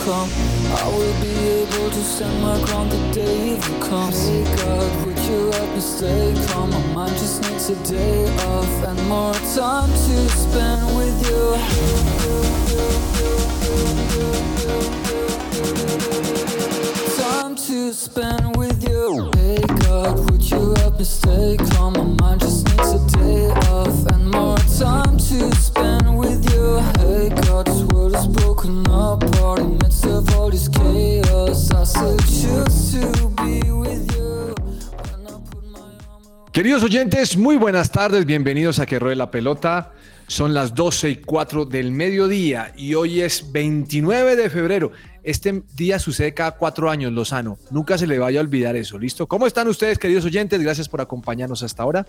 you. Come. I will be able to stand my ground the day it comes. Hey God, would you help me stay calm? My mind just needs a day off and more time to spend with you. Time to spend with you. Hey God, would you help me stay calm? My mind just needs a day off and more time to spend with you. Hey God, this world is broken apart Queridos oyentes, muy buenas tardes, bienvenidos a Que Ruede la Pelota. Son las 12 y 4 del mediodía y hoy es 29 de febrero. Este día sucede cada cuatro años, Lozano. Nunca se le vaya a olvidar eso, ¿listo? ¿Cómo están ustedes, queridos oyentes? Gracias por acompañarnos hasta ahora.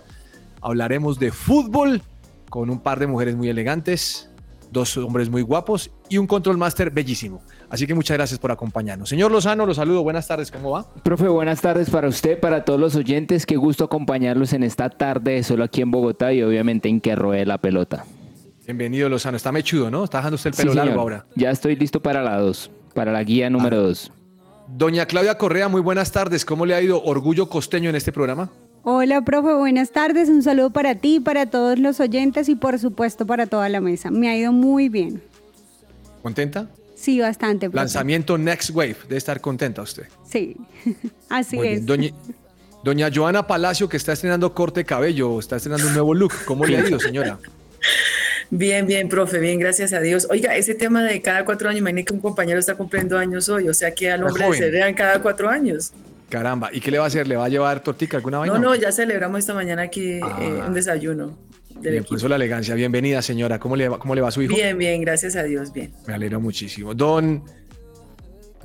Hablaremos de fútbol con un par de mujeres muy elegantes, dos hombres muy guapos y un control master bellísimo. Así que muchas gracias por acompañarnos. Señor Lozano, los saludo. Buenas tardes, ¿cómo va? Profe, buenas tardes para usted, para todos los oyentes. Qué gusto acompañarlos en esta tarde solo aquí en Bogotá y obviamente en que ruede la pelota. Bienvenido, Lozano. Está mechudo, ¿no? Está dejando usted el Sí, pelo largo ahora. Ya estoy listo para la 2, para la guía número 2. Doña Claudia Correa, muy buenas tardes. ¿Cómo le ha ido Orgullo Costeño en este programa? Hola, profe, buenas tardes. Un saludo para ti, para todos los oyentes y por supuesto para toda la mesa. Me ha ido muy bien. ¿Contenta? Sí, bastante. profe. Lanzamiento Next Wave. Debe estar contenta usted. Sí, así Muy es. Doña, Doña Joana Palacio, que está estrenando corte de cabello, está estrenando un nuevo look. ¿Cómo le ha ido, señora? Bien, bien, profe, bien, gracias a Dios. Oiga, ese tema de cada cuatro años, imagínate que un compañero está cumpliendo años hoy, o sea que al hombre se vean cada cuatro años. Caramba. ¿Y qué le va a hacer? ¿Le va a llevar tortica alguna vaina? No, no, ya celebramos esta mañana aquí Ah. eh, un desayuno del Bien, equipo. por eso la elegancia. Bienvenida, señora. ¿Cómo le va, cómo le va a su hijo? Bien, bien, gracias a Dios, bien. Me alegro muchísimo. Don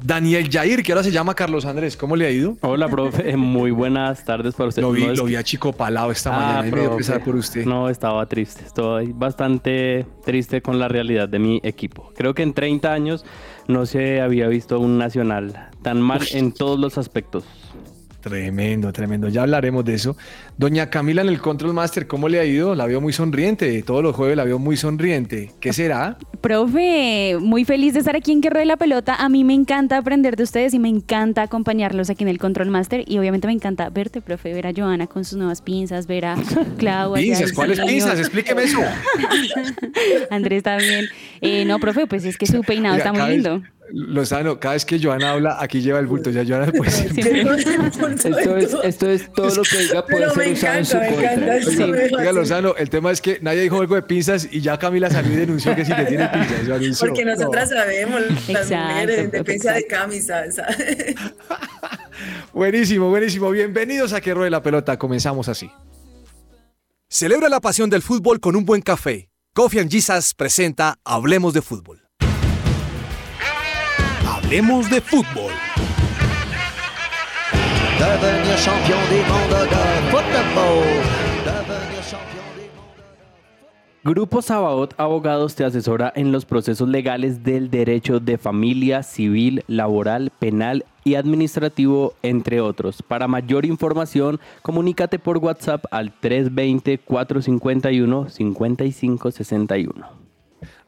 Daniel Jair, que ahora se llama Carlos Andrés. ¿Cómo le ha ido? Hola, profe. Muy buenas tardes para usted. Lo vi, No, lo vi a Chico Palado esta Ah, mañana y me dio pesar por usted. No, estaba triste. Estoy bastante triste con la realidad de mi equipo. Creo que en 30 años no se había visto un nacional tan mal en todos los aspectos. Tremendo, tremendo. Ya hablaremos de eso. Doña Camila en el Control Master, ¿cómo le ha ido? La veo muy sonriente. Todos los jueves la veo muy sonriente. ¿Qué será? Profe, muy feliz de estar aquí en Que Ruede la Pelota. A mí me encanta aprender de ustedes y me encanta acompañarlos aquí en el Control Master. Y obviamente me encanta verte, profe, ver a Joana con sus nuevas pinzas, ver a Clau. Pinzas, ¿cuáles pinzas? Explíqueme eso. Andrés también. Eh, no, profe, pues es que su peinado Oiga, está muy vez- lindo. Lozano, cada vez que Joana habla, aquí lleva el bulto. Ya Joana pues Siempre. Esto es, esto es todo lo que diga puede Pero ser me usado en su encanta, contra. Sí. me Oiga. Lozano, el tema es que nadie dijo algo de pinzas y ya Camila salió y denunció que sí que tiene pinzas. Anunció. Porque nosotras sabemos, las Exacto, mujeres, en profe, defensa de camisa. ¿sabes? Buenísimo, buenísimo. Bienvenidos a Que Ruede la Pelota. Comenzamos así. Celebra la pasión del fútbol con un buen café. Coffee and Jesus presenta Hablemos de Fútbol. Hablemos de fútbol. devenir champion de. Devenir champion. Grupo Sabaot Abogados te asesora en los procesos legales del derecho de familia, civil, laboral, penal y administrativo, entre otros. Para mayor información, comunícate por WhatsApp al 320-451-5561.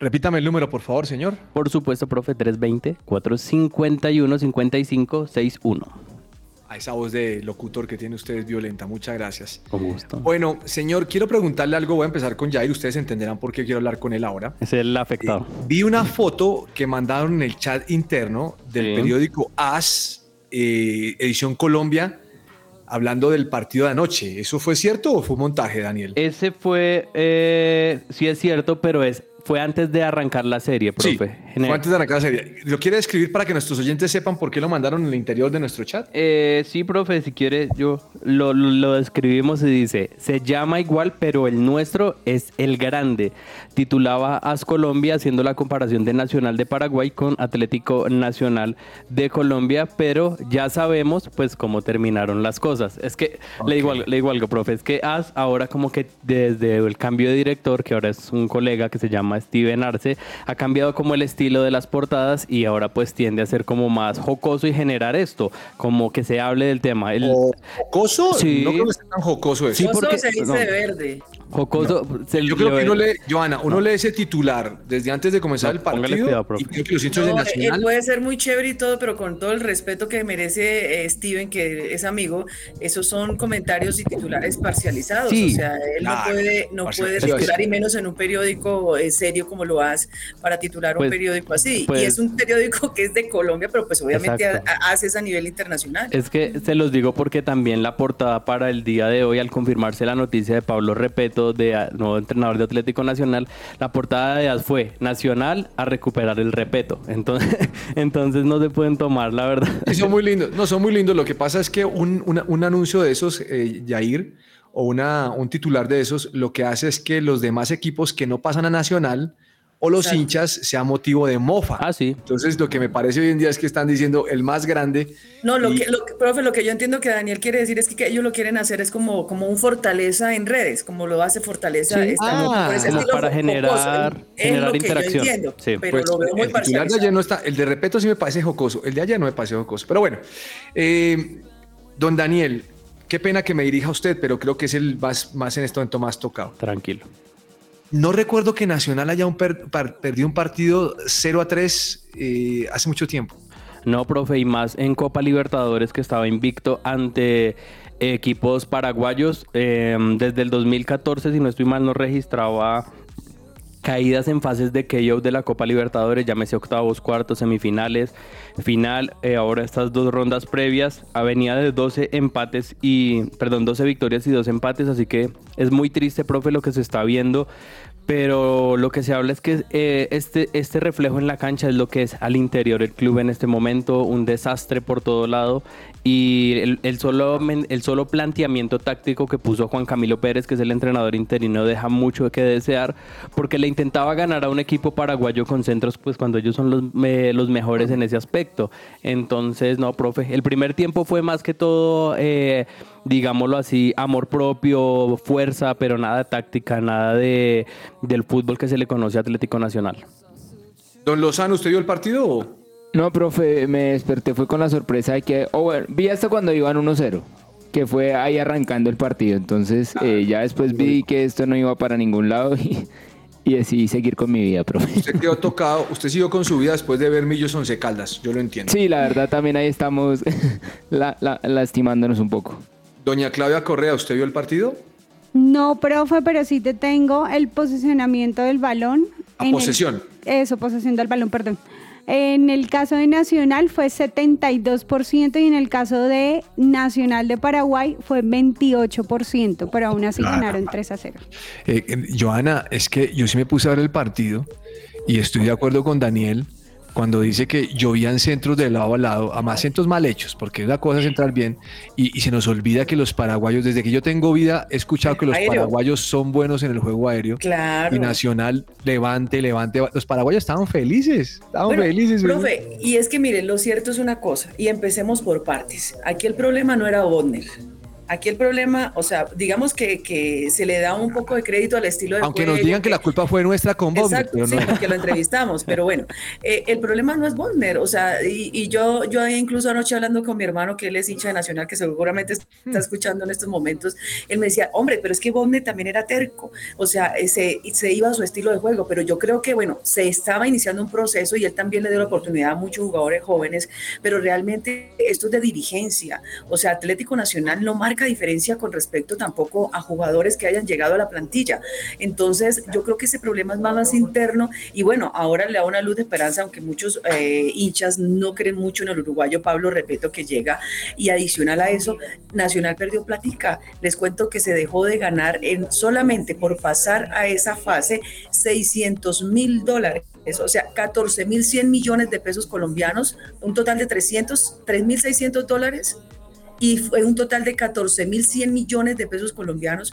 Repítame el número, por favor, señor. Por supuesto, profe, 320-451-5561. A esa voz de locutor que tiene usted es violenta. Muchas gracias. Con gusto. Bueno, señor, quiero preguntarle algo. Voy a empezar con Jair. Ustedes entenderán por qué quiero hablar con él ahora. Es el afectado. Vi una foto que mandaron en el chat interno del Sí. periódico AS, eh, Edición Colombia, hablando del partido de anoche. ¿Eso fue cierto o fue un montaje, Daniel? Ese fue, eh, sí es cierto, pero es fue antes de arrancar la serie, profe. Fue antes de arrancar la serie. ¿Lo quiere escribir para que nuestros oyentes sepan por qué lo mandaron en el interior de nuestro chat? Eh, sí, profe, si quiere, yo lo, lo, lo describimos y dice, se llama igual, pero el nuestro es el grande. Titulaba As Colombia haciendo la comparación de Nacional de Paraguay con Atlético Nacional de Colombia, pero ya sabemos pues cómo terminaron las cosas. Es que le, digo, le digo algo, profe, es que As ahora como que desde el cambio de director, que ahora es un colega que se llama Steven Arce, ha cambiado como el estilo de las portadas y ahora pues tiende a ser como más jocoso y generar esto, como que se hable del tema. El, ¿Jocoso? Sí. No creo que sea tan jocoso eso. Sí, porque- se dice no. de verde. Jocoso, se- Yo creo que uno lee, Joana, uno lee ese titular desde antes de comenzar No, el partido cuidado, profe. y creo que los hinchas de No, él Nacional puede ser muy chévere y todo, pero con todo el respeto que merece eh, Steven, que es amigo, esos son comentarios y titulares parcializados. Sí. O sea, él no Claro, puede, no puede es que- titular, y menos en un periódico eh, serio como lo hace para titular un Pues- periódico así. pues- y es un periódico que es de Colombia, pero pues obviamente Exacto. ha- haces a nivel internacional. Es que se los digo porque también la portada para el día de hoy, al confirmarse la noticia de Pablo Repeto, de ah, nuevo entrenador de Atlético Nacional, la portada de AS fue Nacional a recuperar el Repeto. Entonces, entonces no se pueden tomar, la verdad. Sí, son muy lindos. No, son muy lindos. Lo que pasa es que un, un anuncio de esos, eh, Yair, o una, un titular de esos, lo que hace es que los demás equipos que no pasan a Nacional o los Exacto. hinchas sea motivo de mofa. Ah, sí. Entonces, lo que me parece hoy en día es que están diciendo el más grande. No, lo y- que, lo que- profe, lo que yo entiendo que Daniel quiere decir es que, que ellos lo quieren hacer es como, como un fortaleza en redes, como lo hace fortaleza. Sí. esta- Ah, por ese como para jocoso, generar- es generar lo que yo interacción. entiendo, Sí. pero Pues, lo veo muy el titular de ayer no está, el de Repeto sí me parece jocoso, el de ayer no me parece jocoso. Pero bueno, eh, don Daniel, qué pena que me dirija a usted, pero creo que es el más, más en este momento más tocado. Tranquilo. No recuerdo que Nacional haya un per- par- perdido un partido 0 a 3 eh, hace mucho tiempo. No, profe, y más en Copa Libertadores que estaba invicto ante equipos paraguayos. eh, desde el 2014, si no estoy mal, no registraba caídas en fases de KO de la Copa Libertadores, llámese octavos, cuartos, semifinales, final, eh, ahora estas dos rondas previas, venía de 12 empates y, perdón, 12 victorias y dos empates, así que es muy triste, profe, lo que se está viendo, pero lo que se habla es que eh, este, este reflejo en la cancha es lo que es al interior el club en este momento, un desastre por todo lado y el, solo, el solo planteamiento táctico que puso Juan Camilo Pérez, que es el entrenador interino, deja mucho que desear porque le intentaba ganar a un equipo paraguayo con centros, pues cuando ellos son los, los mejores en ese aspecto. Entonces, no, profe, el primer tiempo fue más que todo, eh, digámoslo así, amor propio, fuerza, pero nada táctica, nada de, del fútbol que se le conoce a Atlético Nacional. Don Lozano, ¿usted vio el partido? No, profe, me desperté, fue con la sorpresa de que, oh, bueno, vi hasta cuando iban 1-0, que fue ahí arrancando el partido. Entonces, eh, ya después vi que esto no iba para ningún lado y, y decidí seguir con mi vida, profe. Usted quedó tocado, usted siguió con su vida después de ver Millos Once Caldas, yo lo entiendo. Sí, la verdad también ahí estamos la- la- lastimándonos un poco. Doña Claudia Correa, ¿usted vio el partido? No, profe, pero sí te tengo el posicionamiento del balón. A en el- posesión. eso, posesión del balón, perdón. En el caso de Nacional fue 72% y en el caso de Nacional de Paraguay fue 28%, pero aún así ganaron 3 a 0. Eh, eh, Joana, es que yo sí me puse a ver el partido y estoy de acuerdo con Daniel cuando dice que llovían centros de lado a lado, a más centros mal hechos, porque una cosa es entrar bien y, y se nos olvida que los paraguayos, desde que yo tengo vida, he escuchado que los Aéreo. paraguayos son buenos en el juego aéreo. Claro. Y Nacional, levante, levante. Los paraguayos estaban felices, estaban Bueno, felices. Profe, y es que miren, lo cierto es una cosa, y empecemos por partes. Aquí el problema no era Bodner. Aquí el problema, o sea, digamos que, que se le da un poco de crédito al estilo de Aunque nos juego, digan que la culpa fue nuestra con Bob, Exacto, pero sí, no. porque lo entrevistamos, pero bueno, eh, el problema no es Bodner, o sea, y, y yo, yo incluso anoche hablando con mi hermano, que él es hincha de Nacional, que seguramente Hmm. está escuchando en estos momentos, él me decía, hombre, pero es que Bodner también era terco, o sea, eh, se, se iba a su estilo de juego, pero yo creo que, bueno, se estaba iniciando un proceso y él también le dio la oportunidad a muchos jugadores jóvenes, pero realmente esto es de dirigencia, o sea, Atlético Nacional no marca marca diferencia con respecto tampoco a jugadores que hayan llegado a la plantilla. Entonces, yo creo que ese problema es más, más interno y bueno, ahora le da una luz de esperanza, aunque muchos eh, hinchas no creen mucho en el uruguayo Pablo Repeto que llega y adicional a eso, Nacional perdió platica. Les cuento que se dejó de ganar en solamente por pasar a esa fase 600 mil dólares o sea, 14 mil 100 millones de pesos colombianos, un total de 300, 3 mil 600 dólares y fue un total de 14.100 millones de pesos colombianos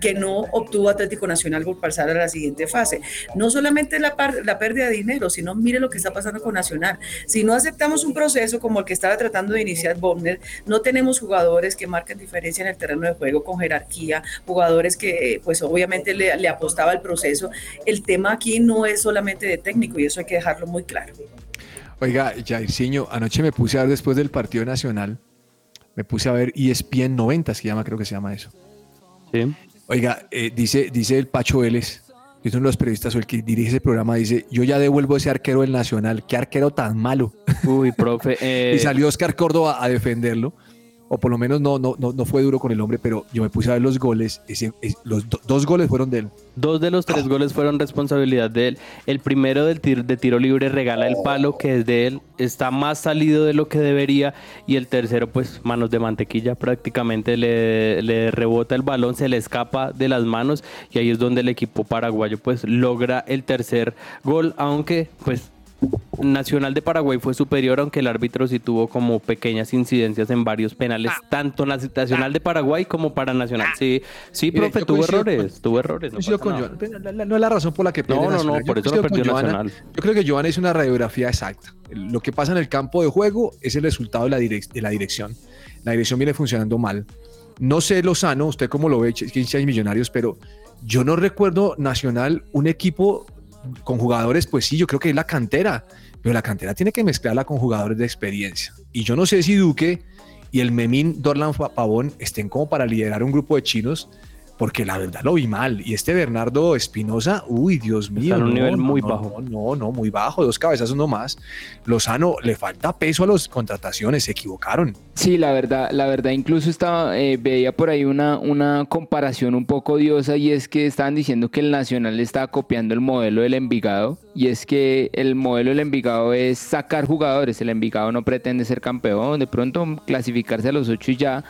que no obtuvo Atlético Nacional por pasar a la siguiente fase. No solamente la, la pérdida de dinero, sino mire lo que está pasando con Nacional. Si no aceptamos un proceso como el que estaba tratando de iniciar Bobner, no tenemos jugadores que marquen diferencia en el terreno de juego con jerarquía, jugadores que pues obviamente le, apostaba el proceso. El tema aquí no es solamente de técnico y eso hay que dejarlo muy claro. Oiga, Jairzinho, anoche me puse a ver después del partido nacional me puse a ver ESPN 90, se llama, creo que se llama eso. Sí. Oiga, eh, dice, dice el Pacho Vélez, que es uno de los periodistas o el que dirige ese programa, dice, yo ya devuelvo ese arquero del Nacional, qué arquero tan malo. Uy, profe. y salió Oscar Córdoba a defenderlo o por lo menos no, no, no, no fue duro con el hombre, pero yo me puse a ver los goles, los dos goles fueron de él. Dos de los tres goles fueron responsabilidad de él. El primero del de tiro libre regala el palo, que es de él, está más salido de lo que debería, y el tercero, pues manos de mantequilla, prácticamente le, le rebota el balón, se le escapa de las manos, y ahí es donde el equipo paraguayo pues logra el tercer gol, aunque pues Nacional de Paraguay fue superior, aunque el árbitro sí tuvo como pequeñas incidencias en varios penales, Ah. tanto Nacional de Paraguay como para Nacional. Sí, sí, Mire, profe, tuvo errores, con- tuvo errores. no con. La- la- No es la razón por la que pierde No, no, no, Nacional. Yo por eso lo perdió Joana. Nacional. Yo creo que Joana es una radiografía exacta. Lo que pasa en el campo de juego es el resultado de la, direc- de la dirección. La dirección viene funcionando mal. No sé, Lozano, usted cómo lo ve, Ch- 15 hay millonarios, pero yo no recuerdo Nacional un equipo con jugadores, pues sí, yo creo que es la cantera, pero la cantera tiene que mezclarla con jugadores de experiencia. Y yo no sé si Duque y el Memín Dorlan Pavón estén como para liderar un grupo de chinos, porque la verdad lo vi mal. Y este Bernardo Espinosa, uy, Dios mío. en un no, nivel no, muy no, bajo. No, no, no, muy bajo, dos cabezas no más. Lozano, le falta peso a las contrataciones, se equivocaron. Sí, la verdad, la verdad, incluso estaba, eh, veía por ahí una, una comparación un poco odiosa y es que estaban diciendo que el Nacional estaba copiando el modelo del Envigado y es que el modelo del Envigado es sacar jugadores, el Envigado no pretende ser campeón, de pronto clasificarse a los ocho y ya,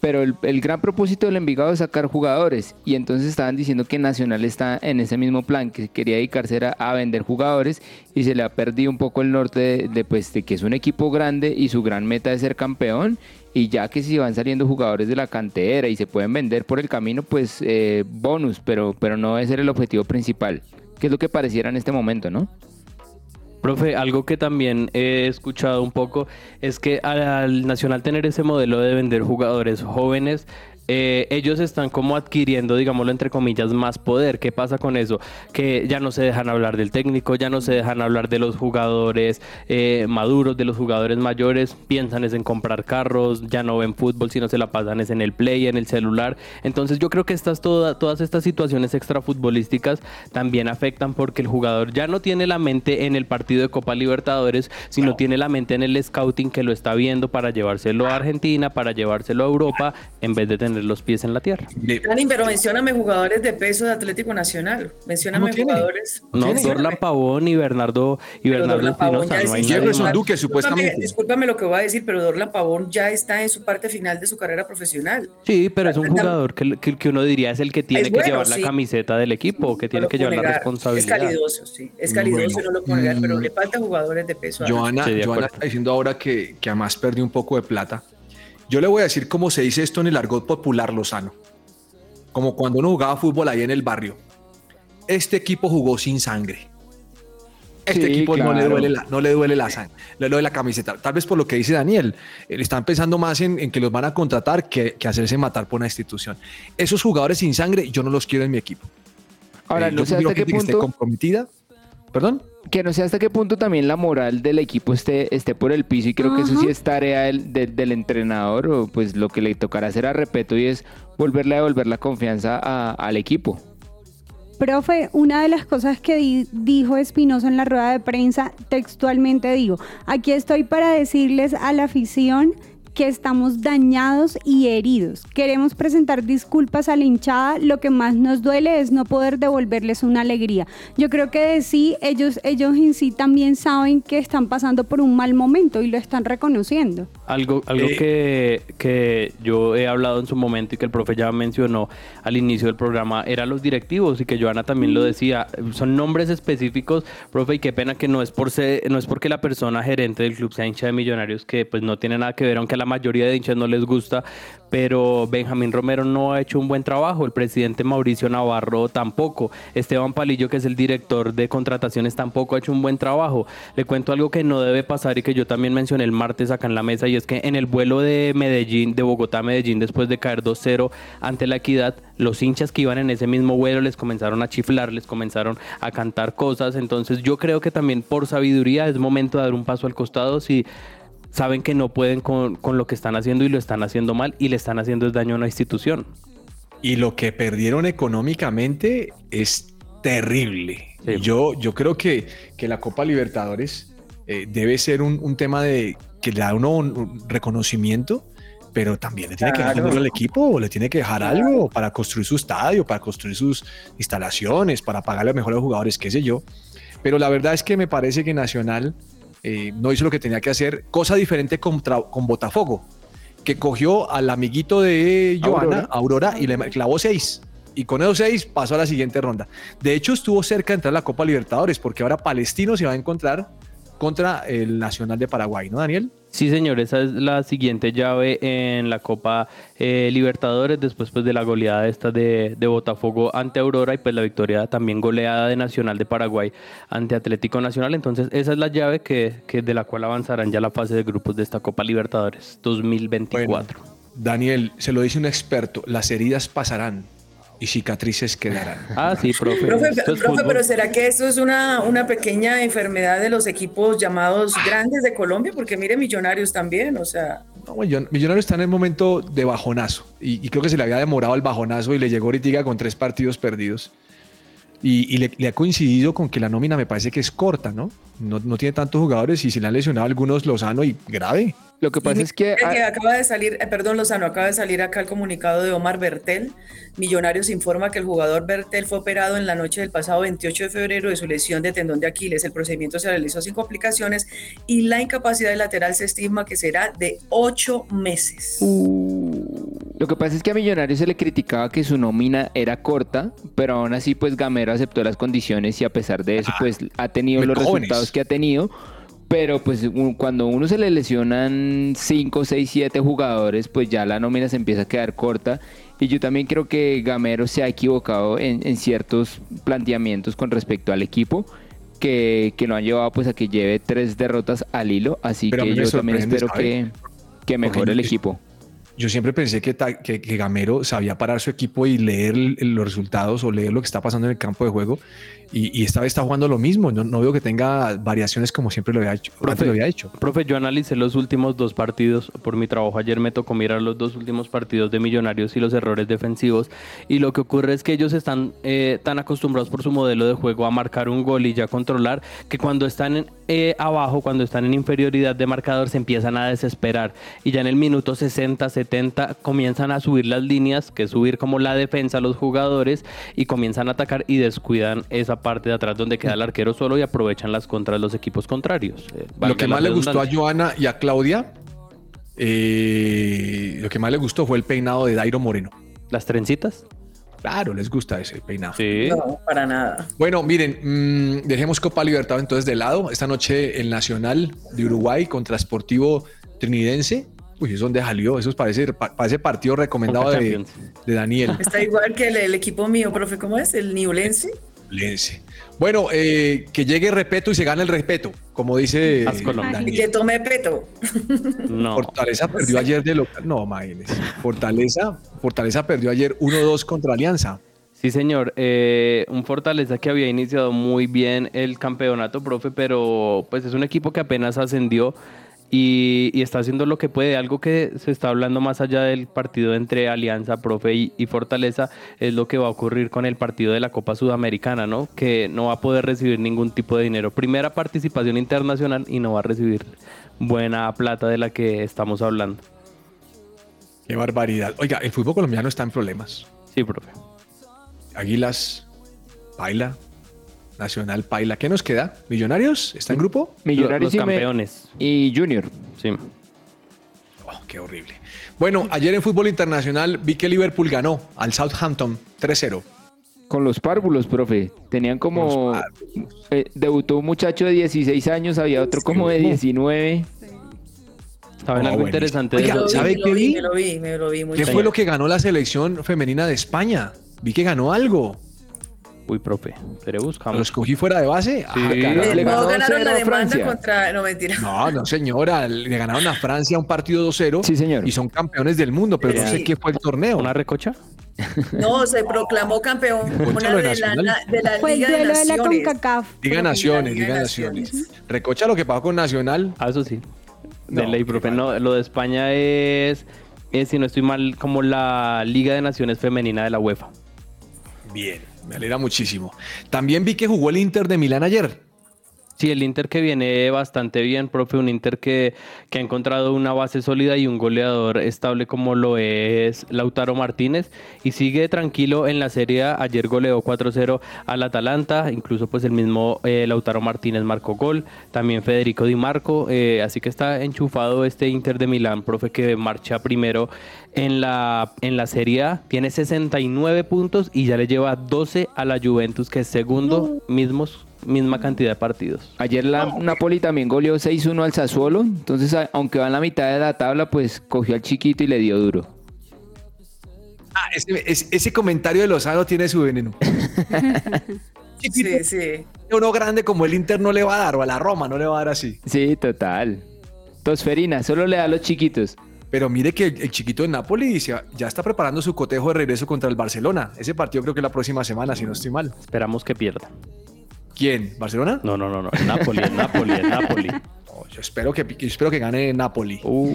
pero el, el gran propósito del Envigado es sacar jugadores y entonces estaban diciendo que Nacional está en ese mismo plan, que quería dedicarse era a vender jugadores y se le ha perdido un poco el norte de, de, pues, de que es un equipo grande y su gran meta es ser campeón y ya que si van saliendo jugadores de la cantera y se pueden vender por el camino, pues eh, bonus, pero, pero no debe ser el objetivo principal, que es lo que pareciera en este momento, ¿no? Profe, algo que también he escuchado un poco es que al Nacional tener ese modelo de vender jugadores jóvenes, eh, ellos están como adquiriendo, digámoslo entre comillas, más poder. ¿Qué pasa con eso? Que ya no se dejan hablar del técnico, ya no se dejan hablar de los jugadores eh, maduros, de los jugadores mayores, piensan es en comprar carros, ya no ven fútbol, sino se la pasan es en el play, en el celular. Entonces yo creo que estas toda- todas estas situaciones extrafutbolísticas también afectan porque el jugador ya no tiene la mente en el partido de Copa Libertadores, sino tiene la mente en el scouting que lo está viendo para llevárselo a Argentina, para llevárselo a Europa, en vez de tener los pies en la tierra. Dani, pero mencióname jugadores de peso de Atlético Nacional. Mencióname ¿Cómo tiene? jugadores. No. Dorlan Pavón y Bernardo y Pero Bernardo Espinosa, no hay es nadie Jefferson más. Duque, Discúlpame- supuestamente. Discúlpame lo que voy a decir, pero Dorlan Pavón ya está en su parte final de su carrera profesional. Sí, pero es un jugador que, que, que uno diría es el que tiene Es que bueno, llevar sí. la camiseta del equipo, que tiene No que llevar la responsabilidad. Es calidoso, sí. Es calidoso, Bueno, no lo puedo negar, pero mm, le faltan jugadores de peso. a- Joana, Sí, de Joana está diciendo ahora que, que además perdió un poco de plata. Yo le voy a decir cómo se dice esto en el argot popular lozano. Como cuando uno jugaba fútbol ahí en el barrio. Este equipo jugó sin sangre. Este Sí, equipo no, le duele la, no le duele la sangre, le duele la camiseta. Tal vez por lo que dice Daniel, eh, están pensando más en, en que los van a contratar que, que hacerse matar por una institución. Esos jugadores sin sangre, yo no los quiero en mi equipo. Ahora, Eh, no sé hasta qué que esté punto... comprometida. ¿Perdón? que no sé hasta qué punto también la moral del equipo esté, esté por el piso y creo que eso sí es tarea del, del- del entrenador o pues lo que le tocará hacer a Repeto y es volverle a devolver la confianza a- al equipo. Profe, una de las cosas que di- dijo Espinosa en la rueda de prensa, textualmente digo, aquí estoy para decirles a la afición que estamos dañados y heridos. Queremos presentar disculpas a la hinchada. Lo que más nos duele es no poder devolverles una alegría. Yo creo que de sí, ellos, ellos en sí también saben que están pasando por un mal momento y lo están reconociendo. Algo, algo Eh. que, que yo he hablado en su momento y que el profe ya mencionó al inicio del programa eran los directivos y que Joana también lo decía. Son nombres específicos, profe, y qué pena que no es por ser, no es porque la persona gerente del club sea hincha de millonarios, que pues no tiene nada que ver, aunque a la mayoría de hinchas no les gusta, pero Benjamín Romero no ha hecho un buen trabajo, el presidente Mauricio Navarro tampoco, Esteban Palillo, que es el director de contrataciones, tampoco ha hecho un buen trabajo. Le cuento algo que no debe pasar y que yo también mencioné el martes acá en la mesa, y es que en el vuelo de Medellín, de Bogotá a Medellín, después de caer 2-0 ante la equidad, los hinchas que iban en ese mismo vuelo les comenzaron a chiflar, les comenzaron a cantar cosas, entonces yo creo que también por sabiduría es momento de dar un paso al costado si saben que no pueden con, con lo que están haciendo y lo están haciendo mal y le están haciendo daño a una institución. Y lo que perdieron económicamente es terrible. Sí. Yo, yo creo que, que la Copa Libertadores eh, debe ser un, un tema de que le da uno un, un reconocimiento, pero también le tiene que dejar al equipo, le tiene que dejar algo para construir su estadio, para construir sus instalaciones, para pagarle a los mejores jugadores, qué sé yo. Pero la verdad es que me parece que Nacional eh, no hizo lo que tenía que hacer, cosa diferente contra, con Botafogo, que cogió al amiguito de Joana, Aurora, y le clavó seis. Y con esos seis pasó a la siguiente ronda. De hecho, estuvo cerca de entrar a la Copa Libertadores, porque ahora Palestino se va a encontrar contra el Nacional de Paraguay, ¿no, Daniel? Sí, señor, esa es la siguiente llave en la Copa eh, Libertadores, después pues, de la goleada esta de, de Botafogo ante Aurora y pues la victoria también goleada de Nacional de Paraguay ante Atlético Nacional. Entonces esa es la llave que, que de la cual avanzarán ya la fase de grupos de esta Copa Libertadores 2024. Daniel, se lo dice un experto, las heridas pasarán y cicatrices quedarán. Ah, sí, profe. Profe, es pero ¿será que esto es una, una pequeña enfermedad de los equipos llamados grandes de Colombia? Porque mire, Millonarios también, o sea, No, Millon- Millonarios está en el momento de bajonazo y, y creo que se le había demorado el bajonazo y le llegó ahorita con tres partidos perdidos. Y, y le, le ha coincidido con que la nómina me parece que es corta, ¿no? No, no tiene tantos jugadores y se le han lesionado algunos Lozano y grave. Lo que pasa es que... Ah, acaba de salir, eh, perdón Lozano, acaba de salir acá el comunicado de Omar Bertel. Millonarios informa que el jugador Bertel fue operado en la noche del pasado 28 de febrero de su lesión de tendón de Aquiles. El procedimiento se realizó sin complicaciones y la incapacidad lateral se estima que será de ocho meses. Lo que pasa es que a Millonarios se le criticaba que su nómina era corta, pero aún así pues Gamero aceptó las condiciones y a pesar de eso pues ha tenido los jóvenes. resultados que ha tenido. Pero pues un- cuando uno se le lesionan 5, 6, 7 jugadores, pues ya la nómina se empieza a quedar corta. Y yo también creo que Gamero se ha equivocado en, en ciertos planteamientos con respecto al equipo. Que, que lo han llevado pues a que lleve tres derrotas al hilo. Así Pero que yo también espero que, que mejore el equipo. Yo siempre pensé que, que, que Gamero sabía parar su equipo y leer los resultados o leer lo que está pasando en el campo de juego. Y, y esta vez está jugando lo mismo. No, no veo que tenga variaciones como siempre lo había hecho. Profe, lo había hecho. Profe, yo analicé los últimos dos partidos. Por mi trabajo ayer me tocó mirar los dos últimos partidos de Millonarios y los errores defensivos. Y lo que ocurre es que ellos están eh, tan acostumbrados por su modelo de juego a marcar un gol y ya controlar, que cuando están en, eh, abajo, cuando están en inferioridad de marcador, se empiezan a desesperar. Y ya en el minuto 60, 70 comienzan a subir las líneas, que es subir como la defensa a los jugadores, y comienzan a atacar y descuidan esa parte de atrás donde queda el arquero solo y aprovechan las contras de los equipos contrarios. Eh, Lo que más le gustó a. Joana y a Claudia, eh, lo que más le gustó fue el peinado de Dairo Moreno. ¿Las trencitas? Claro, les gusta ese peinado. Sí. No, para nada. Bueno, miren, mm, dejemos Copa Libertad entonces de lado. Esta noche el Nacional de Uruguay contra Sportivo Trinidense. Uy, ¿eso dónde salió? Eso parece, pa- parece partido recomendado de Daniel. Está igual que el, el equipo mío, profe, ¿cómo es? El Niulense. Lense. Bueno, eh, que llegue respeto y se gane el respeto, como dice. Y que tome peto. No. Fortaleza perdió ayer de local. No, imagínese. Fortaleza, Fortaleza perdió ayer 1-2 contra Alianza. Sí, señor. Eh, un Fortaleza que había iniciado muy bien el campeonato, profe, pero pues es un equipo que apenas ascendió y, y está haciendo lo que puede. Algo que se está hablando más allá del partido entre Alianza, profe, y, y Fortaleza es lo que va a ocurrir con el partido de la Copa Sudamericana, ¿no? Que no va a poder recibir ningún tipo de dinero. Primera participación internacional y no va a recibir buena plata de la que estamos hablando. Qué barbaridad. Oiga, el fútbol colombiano está en problemas. Sí, profe. Águilas, Paila, Nacional, Paila. ¿Qué nos queda? ¿Millonarios? ¿Está en grupo? Millonarios los campeones. y Junior. Sí. Oh, qué horrible. Bueno, ayer en fútbol internacional vi que Liverpool ganó al Southampton 3-0. Con los párvulos, profe. Tenían como... Eh, debutó un muchacho de 16 años, había otro como de 19. ¿Saben Oh, algo buenísimo. interesante Oiga, de ¿sabe qué vi, vi? me lo vi, me lo vi muy ¿Qué bien. fue lo que ganó la selección femenina de España? Vi que ganó algo. Uy, profe, pero ¿Lo buscamos. escogí fuera de base? Ah, Sí. caramba. Le no ganó ganaron 0 la a demanda Francia. contra... No, mentira. No, no, señora. Le ganaron a Francia un partido 2-0. Sí, señor. Y son campeones del mundo, pero no sé qué fue el torneo. ¿Una recocha? No, se proclamó campeón una lo de la, de la el Liga de duelo de la Naciones. CONCACAF. Liga Naciones, Liga Liga de Naciones. Recocha lo que pasó con Nacional. Ah, eso sí. De No, ley, profe. No, lo de España es, es, si no estoy mal, como la Liga de Naciones Femenina de la UEFA. Bien, me alegra muchísimo. También vi que jugó el Inter de Milán ayer. Sí, el Inter que viene bastante bien, profe, un Inter que, que ha encontrado una base sólida y un goleador estable como lo es Lautaro Martínez y sigue tranquilo en la serie. A. Ayer goleó 4-0 al Atalanta, incluso pues el mismo eh, Lautaro Martínez marcó gol, también Federico Di Marco, eh, así que está enchufado este Inter de Milán, profe, que marcha primero en la, en la Serie A, tiene 69 puntos y ya le lleva 12 a la Juventus, que es segundo, mismos, misma cantidad de partidos. Ayer la Napoli también goleó 6-1 al Sassuolo. Entonces, aunque va en la mitad de la tabla, pues cogió al chiquito y le dio duro. Ah, ese, ese- ese comentario de Lozano tiene su veneno. Sí, sí. Uno grande como el Inter no le va a dar, o a la Roma no le va a dar así. Sí, total. Tosferina, solo le da a los chiquitos. Pero mire que el, chiquito de Napoli ya está preparando su cotejo de regreso contra el Barcelona. Ese partido creo que la próxima semana, si no estoy mal. Esperamos que pierda. ¿Quién? ¿Barcelona? No, no, no, no. El Napoli, el Napoli, el Napoli. No, yo espero que, yo espero que gane Napoli. Uh,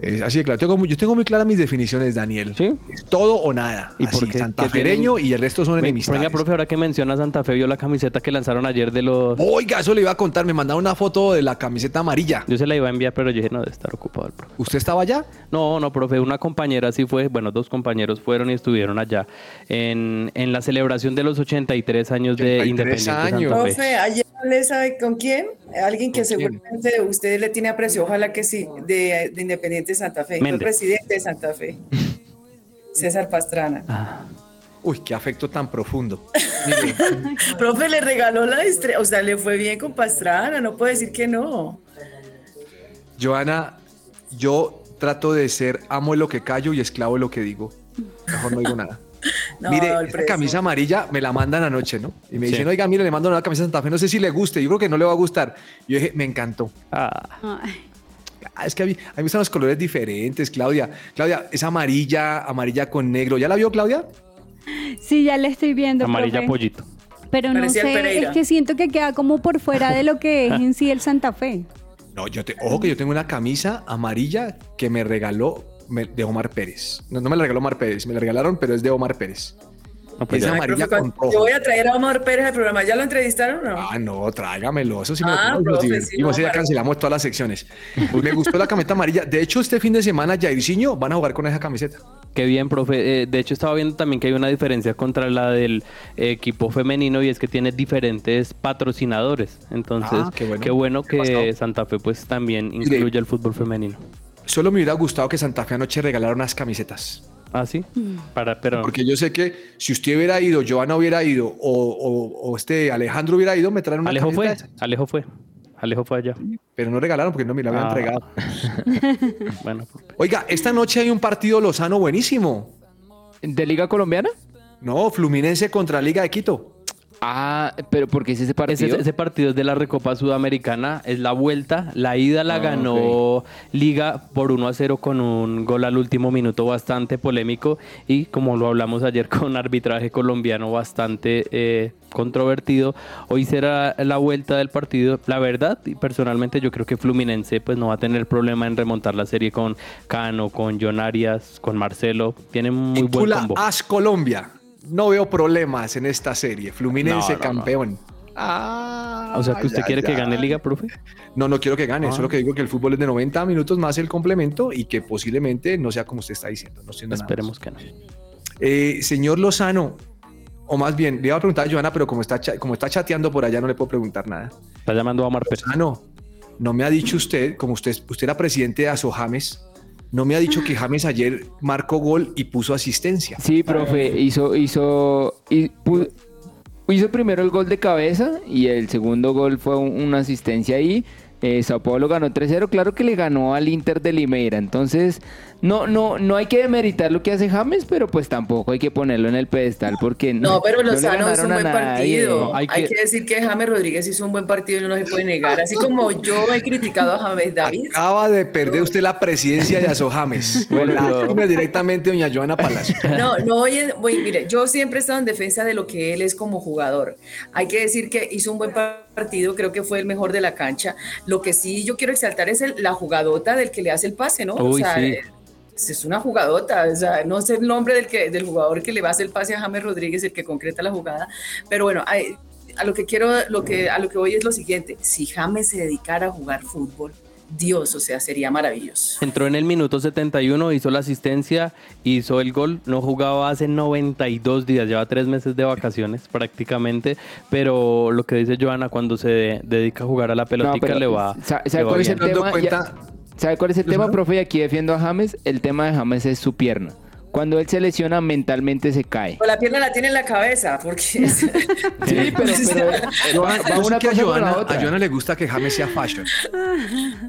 Es así de claro. Tengo yo tengo muy claras mis definiciones, Daniel. ¿Sí? Es todo o nada. ¿Y Así, por qué? ¿Qué santafereño tienen? y el resto son Venga, enemistades. profe, ahora que menciona Santa Fe, vio la camiseta que lanzaron ayer de los... Oiga, eso le iba a contar. Me mandaron una foto de la camiseta amarilla. Yo se la iba a enviar, pero yo dije, no, debe estar ocupado el profe. ¿Usted estaba allá? No, no, profe, una compañera sí fue, bueno, dos compañeros fueron y estuvieron allá en, en la celebración de los 83 años de 83 Independiente años. Santa Fe. Profe, ayer hablé, ¿sabe con quién? Alguien que seguramente usted le tiene aprecio, ojalá que sí, de, de Independiente Santa Fe. Fue presidente de Santa Fe. César Pastrana. Ah, Uy, qué afecto tan profundo. Profe, le regaló la estrella, o sea, le fue bien con Pastrana, no puede decir que no. Joana, yo trato de ser amo de lo que callo y esclavo de lo que digo. Mejor no digo nada. No, mire, el esta camisa amarilla me la mandan anoche, ¿no? Y me Sí. dicen, oiga, mire, le mando una camisa de Santa Fe, no sé si le guste. Yo creo que no le va a gustar. Yo dije, me encantó. ah, Ay, Ah, es que a mí, a mí me gustan los colores diferentes, Claudia. Claudia, es amarilla, amarilla con negro. ¿Ya la vio, Claudia? Sí, ya le estoy viendo. amarilla profe. pollito. Pero no Parecía sé, es que siento que queda como por fuera de lo que es en sí el Santa Fe. No, yo te, ojo que yo tengo una camisa amarilla que me regaló de Omar Pérez. No, no me la regaló Omar Pérez, me la regalaron, pero es de Omar Pérez. No, pues Es amarilla con rojo. Yo voy a traer a Omar Pérez al programa, ¿ya lo entrevistaron o no? Ah, no, tráigamelo. Eso sí me Ah, lo sí, divertimos. no, ya para- cancelamos todas las secciones. Pues me gustó la camiseta amarilla. De hecho, este fin de semana, Jairzinho van a jugar con esa camiseta. Qué bien, profe. Eh, de hecho, estaba viendo también que hay una diferencia contra la del equipo femenino y es que tiene diferentes patrocinadores. Entonces, Ah, qué qué bueno. bueno, ¿Qué que? Santa Fe pues también incluya el fútbol femenino. Solo me hubiera gustado que Santa Fe anoche regalara unas camisetas. ¿Ah, sí? Para, pero... Porque yo sé que si usted hubiera ido, Joana hubiera ido o, o- o este Alejandro hubiera ido, me traen una Alejo fue. Alejo fue. Alejo fue allá. Pero no regalaron porque no me la habían Ah. entregado. Bueno, profe. Oiga, esta noche hay un partido Lozano buenísimo. ¿De Liga Colombiana? No, Fluminense contra Liga de Quito. Ah, pero ¿por qué es ese partido? Ese, ese partido es de la Recopa Sudamericana, es la vuelta. La ida la Ah, ganó Liga por 1 a 0 con un gol al último minuto bastante polémico y como lo hablamos ayer con arbitraje colombiano bastante eh, controvertido. Hoy será la vuelta del partido. La verdad, y personalmente yo creo que Fluminense pues no va a tener problema en remontar la serie con Cano, con John Arias, con Marcelo. Tienen muy buen Titula combo. As Colombia. No veo problemas en esta serie. Fluminense No, no, no. campeón. Ah. O sea, que usted quiere que gane. Liga, profe. No, no quiero que gane, Ah. solo que digo que el fútbol es de 90 minutos más el complemento y que posiblemente no sea como usted está diciendo. No. Esperemos que no. Eh, señor Lozano, o más bien, le iba a preguntar a Joana, pero como está, como está chateando por allá, no le puedo preguntar nada. Está llamando a Omar Pérez. Lozano, no me ha dicho usted, como usted, usted era presidente de Aso James, no me ha dicho que James ayer marcó gol y puso asistencia. Sí, profe, hizo, hizo, hizo primero el gol de cabeza y el segundo gol fue un- una asistencia ahí. Eh, Sao Paulo ganó 3-0, claro que le ganó al Inter de Limeira, entonces no, no, no hay que demeritar lo que hace James, pero pues tampoco hay que ponerlo en el pedestal porque No, pero le Lozano hizo un buen partido. No, hay hay, que- decir que James Rodríguez hizo un buen partido y no se puede negar. Así como yo he criticado a James David. Acaba de perder usted la presidencia de Aso James. Bueno, La pero- directamente doña Joana Palacio. No, no, oye, voy, mire, yo siempre he estado en defensa de lo que él es como jugador. Hay que decir que hizo un buen partido, creo que fue el mejor de la cancha. Lo que sí yo quiero exaltar es el- la jugadota del que le hace el pase, ¿no? Uy, o sea, sí. Es una jugadota, o sea, no sé el nombre del, que, del jugador que le va a hacer el pase a James Rodríguez, el que concreta la jugada, pero bueno, a lo que quiero, lo que, a lo que voy es lo siguiente, si James se dedicara a jugar fútbol, Dios, o sea, sería maravilloso. Entró en el minuto 71, hizo la asistencia, hizo el gol. No jugaba hace 92 días, lleva tres meses de vacaciones prácticamente. Pero lo que dice Joana, cuando se de- dedica a jugar a la No, pelotica, pero, le va. ¿sabe- le sabe va cuál es el tema? cuenta- ¿Sabe cuál es el tema, profe? Y aquí defiendo a James. El tema de James es su pierna. Cuando él se lesiona, mentalmente se cae. O la pierna la tiene en la cabeza, porque Sí, pero, pero Joana, va sé una que a cosa por la Joana, otra. a Joana le gusta que James sea fashion.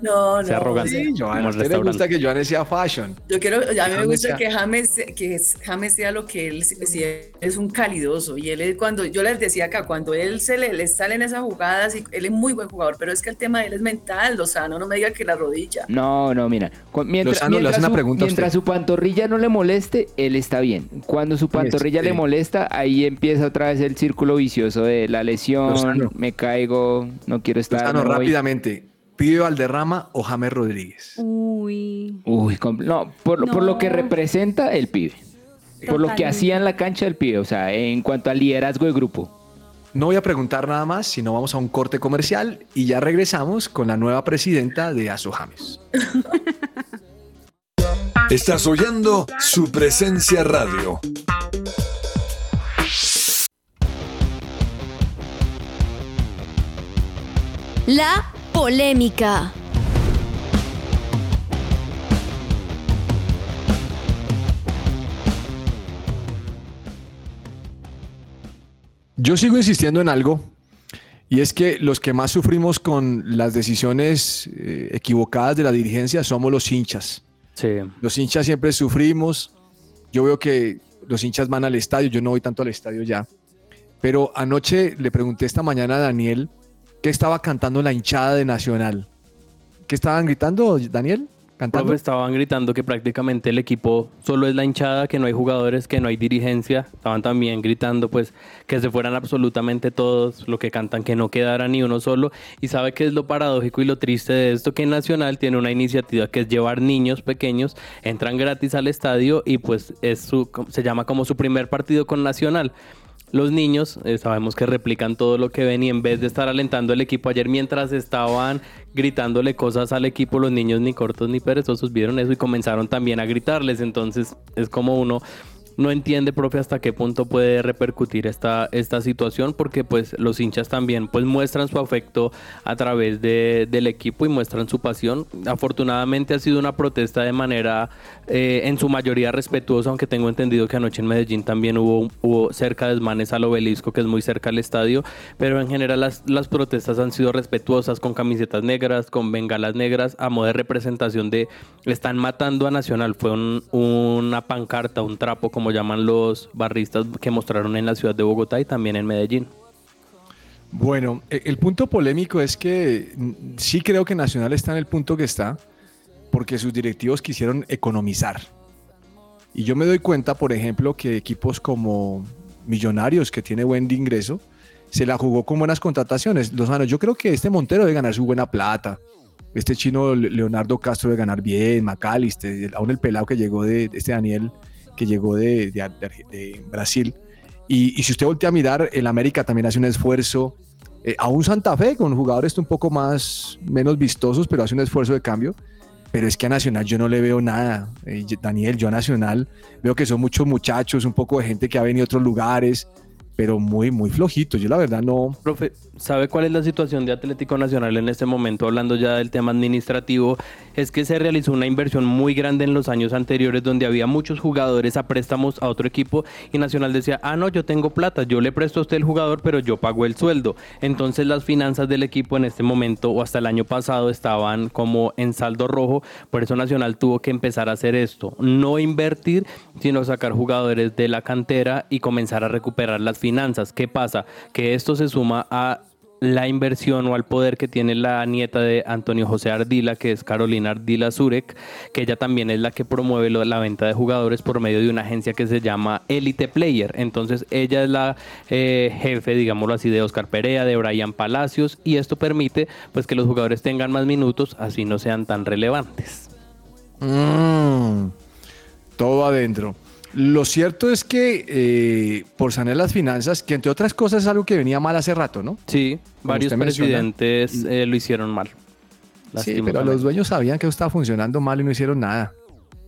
no, Sea no. arrogante. Sí, Joana, le gusta que Joana sea fashion. Yo quiero, a mí me gusta sea- que James, que James sea lo que él, si es un calidoso y él es cuando, yo les decía acá, cuando él se le, le salen esas jugadas, y él es muy buen jugador, pero es que el tema de él es mental, Lozano, no me diga que la rodilla. No, no, mira. Mientras, Lozano, le hace mientras una su, pregunta a mientras usted. su pantorrilla no le moleste, él está bien. Cuando su pantorrilla le molesta, ahí empieza otra vez el círculo vicioso de la lesión, Lozano. me caigo, no quiero estar. Lozano, rápidamente. ¿Pibe Valderrama o James Rodríguez? Uy. Uy, no, por, lo- por lo que No. representa el pibe. Por lo que hacía en la cancha el pibe, o sea, en cuanto al liderazgo de grupo. No voy a preguntar nada más, sino vamos a un corte comercial y ya regresamos con la nueva presidenta de Aso James. Estás oyendo su presencia radio. La polémica. Yo sigo insistiendo en algo y es que los que más sufrimos con las decisiones eh, equivocadas de la dirigencia somos los hinchas. Los hinchas siempre sufrimos. Yo veo que los hinchas van al estadio, yo no voy tanto al estadio ya. Pero anoche le pregunté esta mañana a Daniel qué estaba cantando la hinchada de Nacional. ¿Qué estaban gritando, Daniel? ¿Cantando? Estaban gritando que prácticamente el equipo solo es la hinchada, que no hay jugadores, que no hay dirigencia. Estaban también gritando pues que se fueran absolutamente todos, lo que cantan que no quedara ni uno solo. Y sabe que es lo paradójico y lo triste de esto, que Nacional tiene una iniciativa que es llevar niños pequeños, entran gratis al estadio y pues es su, se llama como su primer partido con Nacional. Los niños eh, sabemos que replican todo lo que ven y en vez de estar alentando el equipo ayer mientras estaban gritándole cosas al equipo, los niños ni cortos ni perezosos vieron eso y comenzaron también a gritarles. Entonces es como uno no entiende, profe, hasta qué punto puede repercutir esta, esta situación, porque pues los hinchas también pues muestran su afecto a través de, del equipo y muestran su pasión. Afortunadamente ha sido una protesta de manera eh, en su mayoría respetuosa, aunque tengo entendido que anoche en Medellín también hubo, hubo cerca de desmanes al obelisco, que es muy cerca al estadio, pero en general las, las protestas han sido respetuosas, con camisetas negras, con bengalas negras, a modo de representación de están matando a Nacional. Fue un- una pancarta, un trapo, como llaman los barristas, que mostraron en la ciudad de Bogotá y también en Medellín. Bueno, e- el punto polémico es que mm, sí creo que Nacional está en el punto que está porque sus directivos quisieron economizar. Y yo me doy cuenta, por ejemplo, que equipos como Millonarios, que tiene buen ingreso, se la jugó con buenas contrataciones. Lozano, yo creo que este Montero debe ganar su buena plata. Este chino Le- Leonardo Castro debe ganar bien, Macalister, aún el pelado que llegó de, este Daniel, que llegó de, de- de- Brasil. Y, y si usted voltea a mirar, el América también hace un esfuerzo. Eh, aún Santa Fe, con jugadores un poco más, menos vistosos, pero hace un esfuerzo de cambio. Pero es que a Nacional yo no le veo nada. Eh, Daniel, yo a Nacional veo que son muchos muchachos, un poco de gente que ha venido a otros lugares, pero muy, muy flojitos. Yo la verdad no. Profe, ¿sabe cuál es la situación de Atlético Nacional en este momento? Hablando ya del tema administrativo, es que se realizó una inversión muy grande en los años anteriores donde había muchos jugadores a préstamos a otro equipo y Nacional decía, ah, no, yo tengo plata, yo le presto a usted el jugador, pero yo pago el sueldo. Entonces las finanzas del equipo en este momento o hasta el año pasado estaban como en saldo rojo, por eso Nacional tuvo que empezar a hacer esto, no invertir, sino sacar jugadores de la cantera y comenzar a recuperar las finanzas. ¿Qué pasa? Que esto se suma a la inversión o al poder que tiene la nieta de Antonio José Ardila, que es Carolina Ardila Zurek, que ella también es la que promueve la venta de jugadores por medio de una agencia que se llama Elite Player. Entonces ella es la eh, jefe, digámoslo así, de Oscar Perea, de Brian Palacios, y esto permite pues que los jugadores tengan más minutos, así no sean tan relevantes. Mm, todo adentro. Lo cierto es que eh, por sanear las finanzas, que entre otras cosas es algo que venía mal hace rato, ¿no? Sí, varios presidentes eh, lo hicieron mal. Sí, pero los dueños sabían que estaba funcionando mal y no hicieron nada.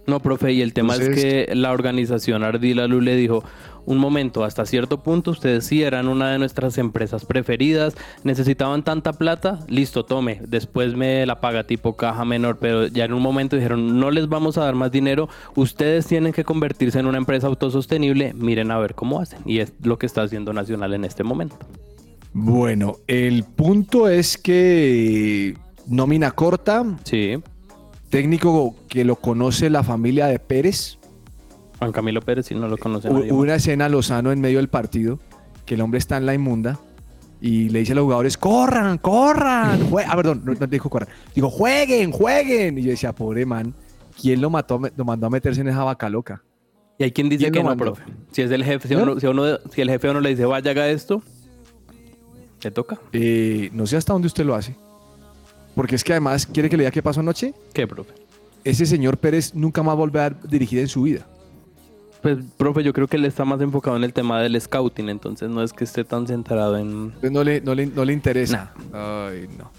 No, profe, y el tema es que la organización Ardila Lu le dijo, un momento, hasta cierto punto ustedes sí eran una de nuestras empresas preferidas, necesitaban tanta plata, listo, tome, después me la paga tipo caja menor, pero ya en un momento dijeron, no les vamos a dar más dinero, ustedes tienen que convertirse en una empresa autosostenible, miren a ver cómo hacen, y es lo que está haciendo Nacional en este momento. Bueno, el punto es que nómina corta. Sí. Técnico que lo conoce la familia de Pérez. Juan Camilo Pérez, si no lo conoce. Hubo una escena Lozano en medio del partido, que el hombre está en la inmunda y le dice a los jugadores, corran, corran. ah, perdón, no, dijo corran. Dijo, jueguen, jueguen. Y yo decía, pobre man, ¿quién lo, mató, lo mandó a meterse en esa vaca loca? Y hay quien dice que no, profe. Si es el jefe, si, uno, si, el jefe uno le dice, vaya, haga esto, ¿le toca? Eh, no sé hasta dónde usted lo hace. Porque es que además, ¿quiere que le diga qué pasó anoche? ¿Qué, profe? Ese señor Pérez nunca más volverá a dirigir en su vida. Pues, profe, yo creo que él está más enfocado en el tema del scouting, entonces no es que esté tan centrado en... no le, no le, interesa. Ay, no.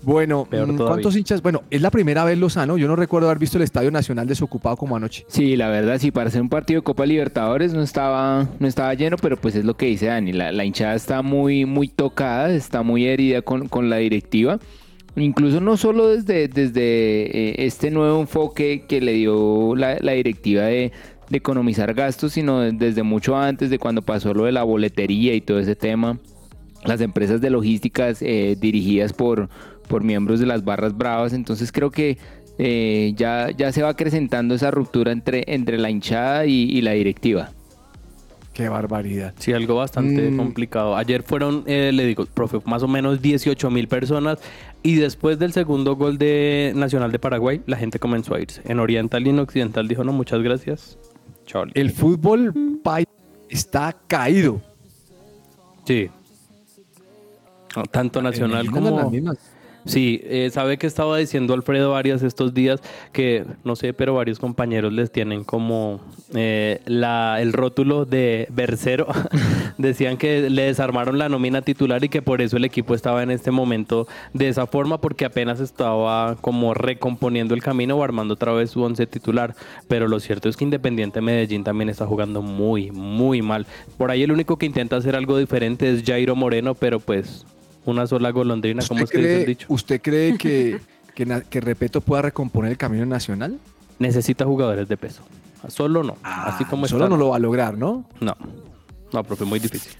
Bueno, mm, ¿cuántos hinchas? Bueno, es la primera vez Lozano. Yo no recuerdo haber visto el Estadio Nacional desocupado como anoche. Sí, la verdad, sí, para ser un partido de Copa Libertadores no estaba, no estaba lleno, pero pues es lo que dice Dani. La, hinchada está muy, muy tocada, está muy herida con, con la directiva. Incluso no solo desde, desde eh, este nuevo enfoque que le dio la directiva de de economizar gastos, sino desde mucho antes de cuando pasó lo de la boletería y todo ese tema. Las empresas de logísticas eh, dirigidas por, por miembros de las barras bravas. Entonces creo que eh, ya, ya se va acrecentando esa ruptura entre, entre la hinchada y, la directiva. Qué barbaridad. Sí, algo bastante mm. complicado. Ayer fueron, eh, le digo, profe, más o menos 18 mil personas y después del segundo gol de Nacional de Paraguay, la gente comenzó a irse. En Oriental y en Occidental dijo, no, muchas gracias, el fútbol está caído. Sí. tanto nacional como... Sí, eh, sabe que estaba diciendo Alfredo Arias estos días que, no sé, pero varios compañeros les tienen como eh, la, el rótulo de versero. Decían que le desarmaron la nómina titular y que por eso el equipo estaba en este momento de esa forma porque apenas estaba como recomponiendo el camino o armando otra vez su once titular. Pero lo cierto es que Independiente Medellín también está jugando muy, muy mal. Por ahí el único que intenta hacer algo diferente es Jairo Moreno, pero pues una sola golondrina, como es que dice el dicho. ¿Usted cree que, que, Repeto pueda recomponer el camino nacional? Necesita jugadores de peso. Solo no. Así como ah, solo no lo va a lograr, ¿no? No. No, profe, muy difícil.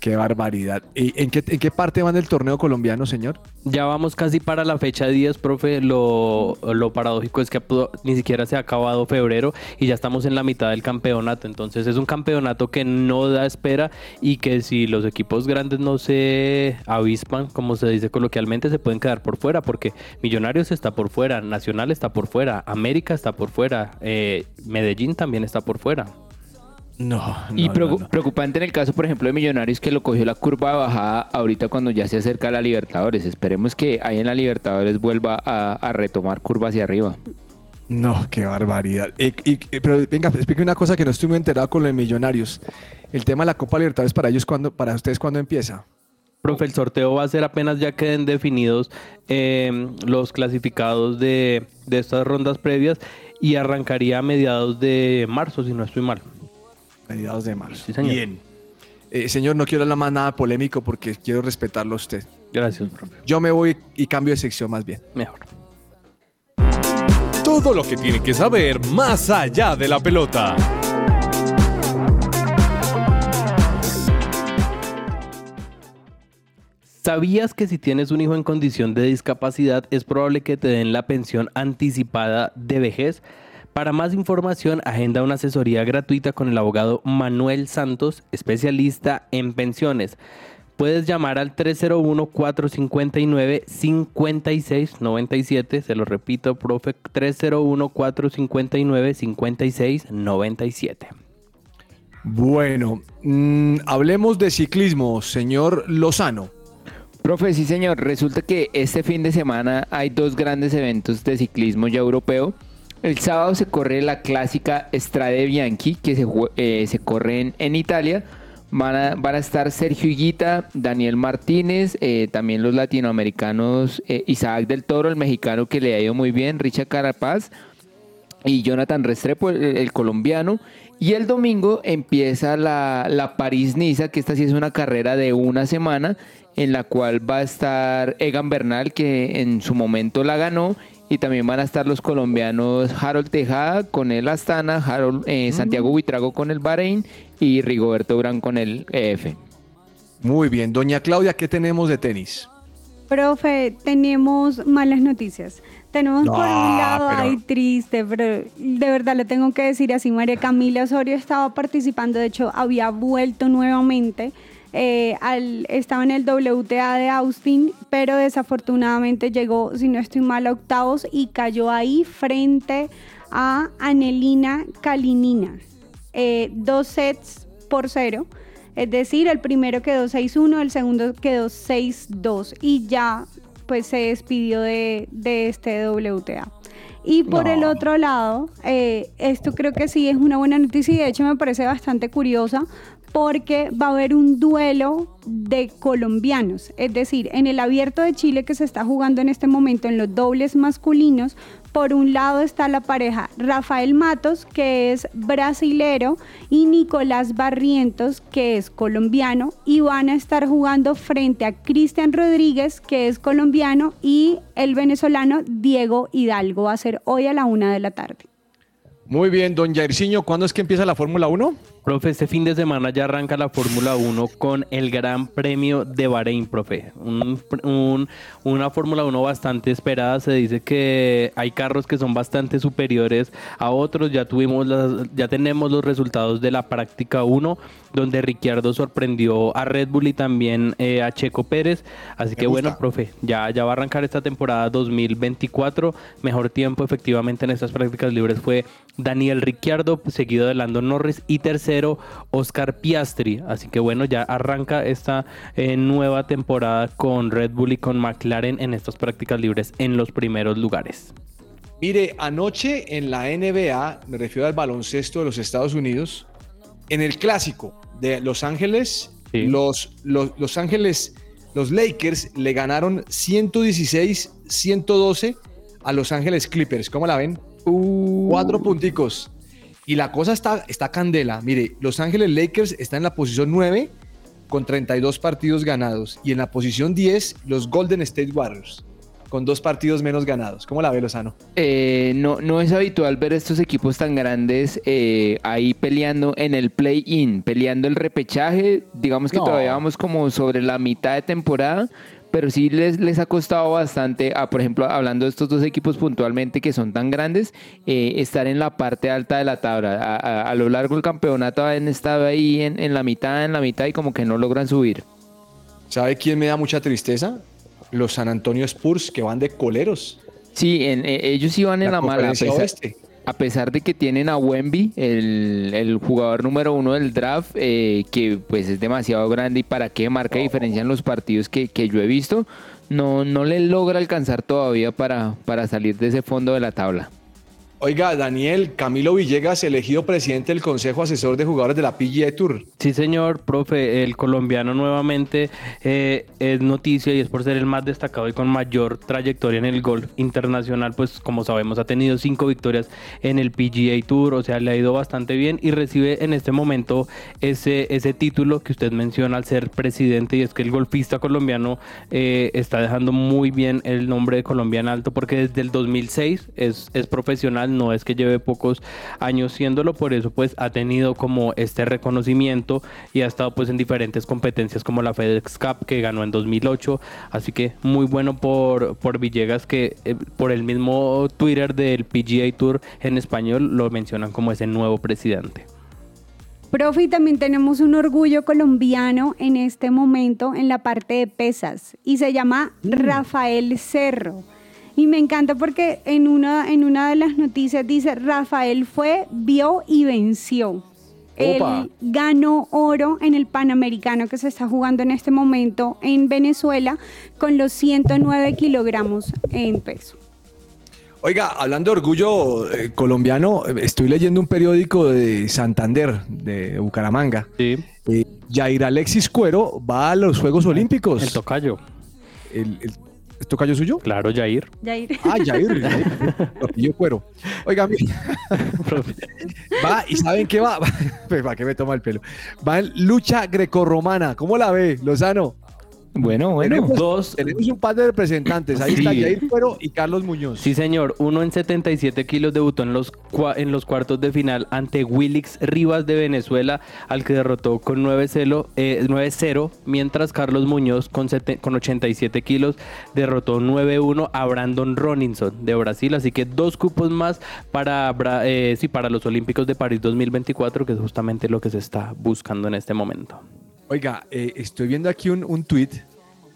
Qué barbaridad. ¿Y en qué, parte van del torneo colombiano, señor? Ya vamos casi para la fecha 10, profe. Lo, lo paradójico es que ni siquiera se ha acabado febrero y ya estamos en la mitad del campeonato. Entonces es un campeonato que no da espera y que si los equipos grandes no se avispan, como se dice coloquialmente, se pueden quedar por fuera porque Millonarios está por fuera, Nacional está por fuera, América está por fuera, eh, Medellín también está por fuera. No, Y preocupante en el caso, por ejemplo, de Millonarios que lo cogió la curva de bajada ahorita cuando ya se acerca a la Libertadores. Esperemos que ahí en la Libertadores vuelva a, retomar curva hacia arriba. No, qué barbaridad. pero venga, explique una cosa que no estoy muy enterado con lo de Millonarios. El tema de la Copa Libertadores para ellos, cuando, para ustedes, ¿cuándo empieza? Profe, el sorteo va a ser apenas ya queden definidos eh, los clasificados de, de estas rondas previas y arrancaría a mediados de marzo, si no estoy mal. Mediados de marzo. Sí, señor. Bien. Eh, señor, no quiero hablar más nada polémico porque quiero respetarlo a usted. Gracias, profe. Yo me voy y cambio de sección más bien. Mejor. Todo lo que tiene que saber más allá de la pelota. ¿Sabías que si tienes un hijo en condición de discapacidad es probable que te den la pensión anticipada de vejez? Para más información, agenda una asesoría gratuita con el abogado Manuel Santos, especialista en pensiones. Puedes llamar al 301-459-5697. Se lo repito, profe, 301-459-5697. Bueno, mm, hablemos de ciclismo, señor Lozano. Profe, sí señor, resulta que este fin de semana hay dos grandes eventos de ciclismo ya europeo. El sábado se corre la clásica Strade Bianchi, que se, eh, se corre en, Italia. Van a, van a estar Sergio Higuita, Daniel Martínez, eh, también los latinoamericanos, eh, Isaac del Toro, el mexicano que le ha ido muy bien, Richard Carapaz y Jonathan Restrepo, el, el colombiano. Y el domingo empieza la, la París-Niza, que esta sí es una carrera de una semana, en la cual va a estar Egan Bernal, que en su momento la ganó, y también van a estar los colombianos Harold Tejada con el Astana, Harold, eh, Santiago Buitrago con el Bahrein y Rigoberto Urán con el EF. Muy bien, doña Claudia, ¿qué tenemos de tenis? Profe, tenemos malas noticias. Tenemos por un lado, pero- ay, triste, pero de verdad lo tengo que decir así. María Camila Osorio estaba participando, de hecho, había vuelto nuevamente. Eh, al, estaba en el WTA de Austin, pero desafortunadamente llegó, si no estoy mal, a octavos y cayó ahí frente a Anelina Kalinina. Eh, dos sets por cero. Es decir, el primero quedó 6-1, el segundo quedó 6-2 y ya pues se despidió de, de este WTA. Y por No. el otro lado, eh, esto creo que sí es una buena noticia y de hecho me parece bastante curiosa porque va a haber un duelo de colombianos. Es decir, en el abierto de Chile que se está jugando en este momento en los dobles masculinos, por un lado está la pareja Rafael Matos, que es brasilero, y Nicolás Barrientos, que es colombiano, y van a estar jugando frente a Cristian Rodríguez, que es colombiano, y el venezolano Diego Hidalgo. Va a ser hoy a la una de la tarde. Muy bien, don Jairzinho, ¿cuándo es que empieza la Fórmula 1? Profe, este fin de semana ya arranca la Fórmula 1 con el Gran Premio de Bahrein, profe. Un- un- una Fórmula 1 bastante esperada. Se dice que hay carros que son bastante superiores a otros. Ya tuvimos las- ya tenemos los resultados de la práctica 1, donde Ricciardo sorprendió a Red Bull y también eh, a Checo Pérez. Así que gusta. bueno, profe, ya, ya va a arrancar esta temporada 2024. Mejor tiempo efectivamente en estas prácticas libres fue Daniel Ricciardo, seguido de Lando Norris y tercero Oscar Piastri. Así que bueno, ya arranca esta eh, nueva temporada con Red Bull y con McLaren en estas prácticas libres en los primeros lugares. Mire, anoche en la NBA, me refiero al baloncesto de los Estados Unidos, en el clásico de Los Ángeles, los, los, los Ángeles, los Lakers le ganaron 116-112 a Los Ángeles Clippers. ¿Cómo la ven? Cuatro punticos. Y la cosa está, está candela. Mire, Los Ángeles Lakers está en la posición 9 con 32 partidos ganados. Y en la posición 10, los Golden State Warriors con dos partidos menos ganados. ¿Cómo la ve Lozano? Eh, no, no es habitual ver estos equipos tan grandes eh, ahí peleando en el play-in, peleando el repechaje. Digamos que No. todavía vamos como sobre la mitad de temporada, pero sí les, les ha costado bastante, a, por ejemplo, hablando de estos dos equipos puntualmente que son tan grandes, eh, estar en la parte alta de la tabla. A, a- a lo largo del campeonato han estado ahí en, en la mitad, en la mitad y como que no logran subir. ¿Sabe quién me da mucha tristeza? Los San Antonio Spurs que van de coleros. Sí, en- eh, ellos iban en La la, mala. A pesar, oeste. A pesar de que tienen a Wemby, el, jugador número uno del draft, eh, que pues es demasiado grande y para qué marca diferencia en los partidos que, que yo he visto, no, no le logra alcanzar todavía para, para salir de ese fondo de la tabla. Oiga, Daniel, Camilo Villegas, elegido presidente del Consejo Asesor de Jugadores de la PGA Tour. Sí, señor, profe, el colombiano nuevamente eh, es noticia y es por ser el más destacado y con mayor trayectoria en el golf internacional, pues como sabemos ha tenido cinco victorias en el PGA Tour, o sea, le ha ido bastante bien y recibe en este momento ese, ese título que usted menciona al ser presidente y es que el golfista colombiano eh, está dejando muy bien el nombre de Colombia en alto porque desde el 2006 es, es profesional no es que lleve pocos años siéndolo, por eso pues ha tenido como este reconocimiento y ha estado pues en diferentes competencias como la FedEx Cup que ganó en 2008, así que muy bueno por, por Villegas que eh, por el mismo Twitter del PGA Tour en español lo mencionan como ese nuevo presidente. Profe, y también tenemos un orgullo colombiano en este momento en la parte de pesas y se llama Rafael Cerro. Y me encanta porque en una, en una de las noticias dice, Rafael fue, vio y venció. Opa. Él ganó oro en el Panamericano que se está jugando en este momento en Venezuela con los 109 kilogramos en peso. Oiga, hablando de orgullo eh, colombiano, estoy leyendo un periódico de Santander, de Bucaramanga. Sí. Eh, Jair Alexis Cuero va a los Juegos Olímpicos. El tocayo. El, el- ¿Es tocayo suyo? Claro, Jair. Jair. Ah, Jair. Jair. Toquillo Cuero. Oiga, va, ¿y saben qué va? Pues, ¿Para qué me toma el pelo? Va en lucha grecorromana. ¿Cómo la ve, Lozano? Bueno, bueno. Tenemos, Dos. tenemos un par de representantes. Ahí está. Jair Cuero y Carlos Muñoz. Sí, señor. Uno en 77 kilos debutó en los, cua- en los cuartos de final ante Willix Rivas de Venezuela, al que derrotó con 9-0, eh, 9-0, mientras Carlos Muñoz con, sete- con 87 kilos derrotó 9-1 a Brandon Roninson de Brasil. Así que dos cupos más para, Bra- eh, sí, para los Olímpicos de París 2024, que es justamente lo que se está buscando en este momento. Oiga, eh, estoy viendo aquí un, un tweet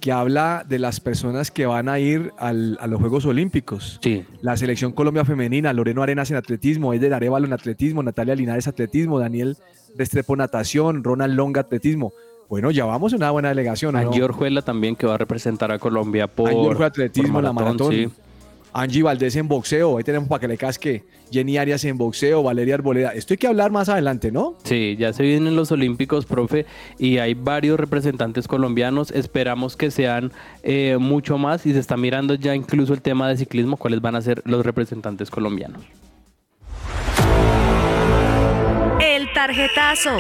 que habla de las personas que van a ir al- a los Juegos Olímpicos. Sí. La selección Colombia femenina, Loreno Arenas en atletismo, Eder Arevalo en atletismo, Natalia Linares atletismo, Daniel Restrepo natación, Ronald Longa atletismo. Bueno, ya vamos a una buena delegación, ¿no? Angie Orjuela también que va a representar a Colombia por, Angie Orjuela atletismo, por la maratón. sí. Angie Valdés en boxeo, ahí tenemos para que le casque. Jenny Arias en boxeo, Valeria Arboleda. Esto hay que hablar más adelante, ¿no? Sí, ya se vienen los Olímpicos, profe, y hay varios representantes colombianos. Esperamos que sean eh, mucho más y se está mirando ya incluso el tema de ciclismo, cuáles van a ser los representantes colombianos. El tarjetazo.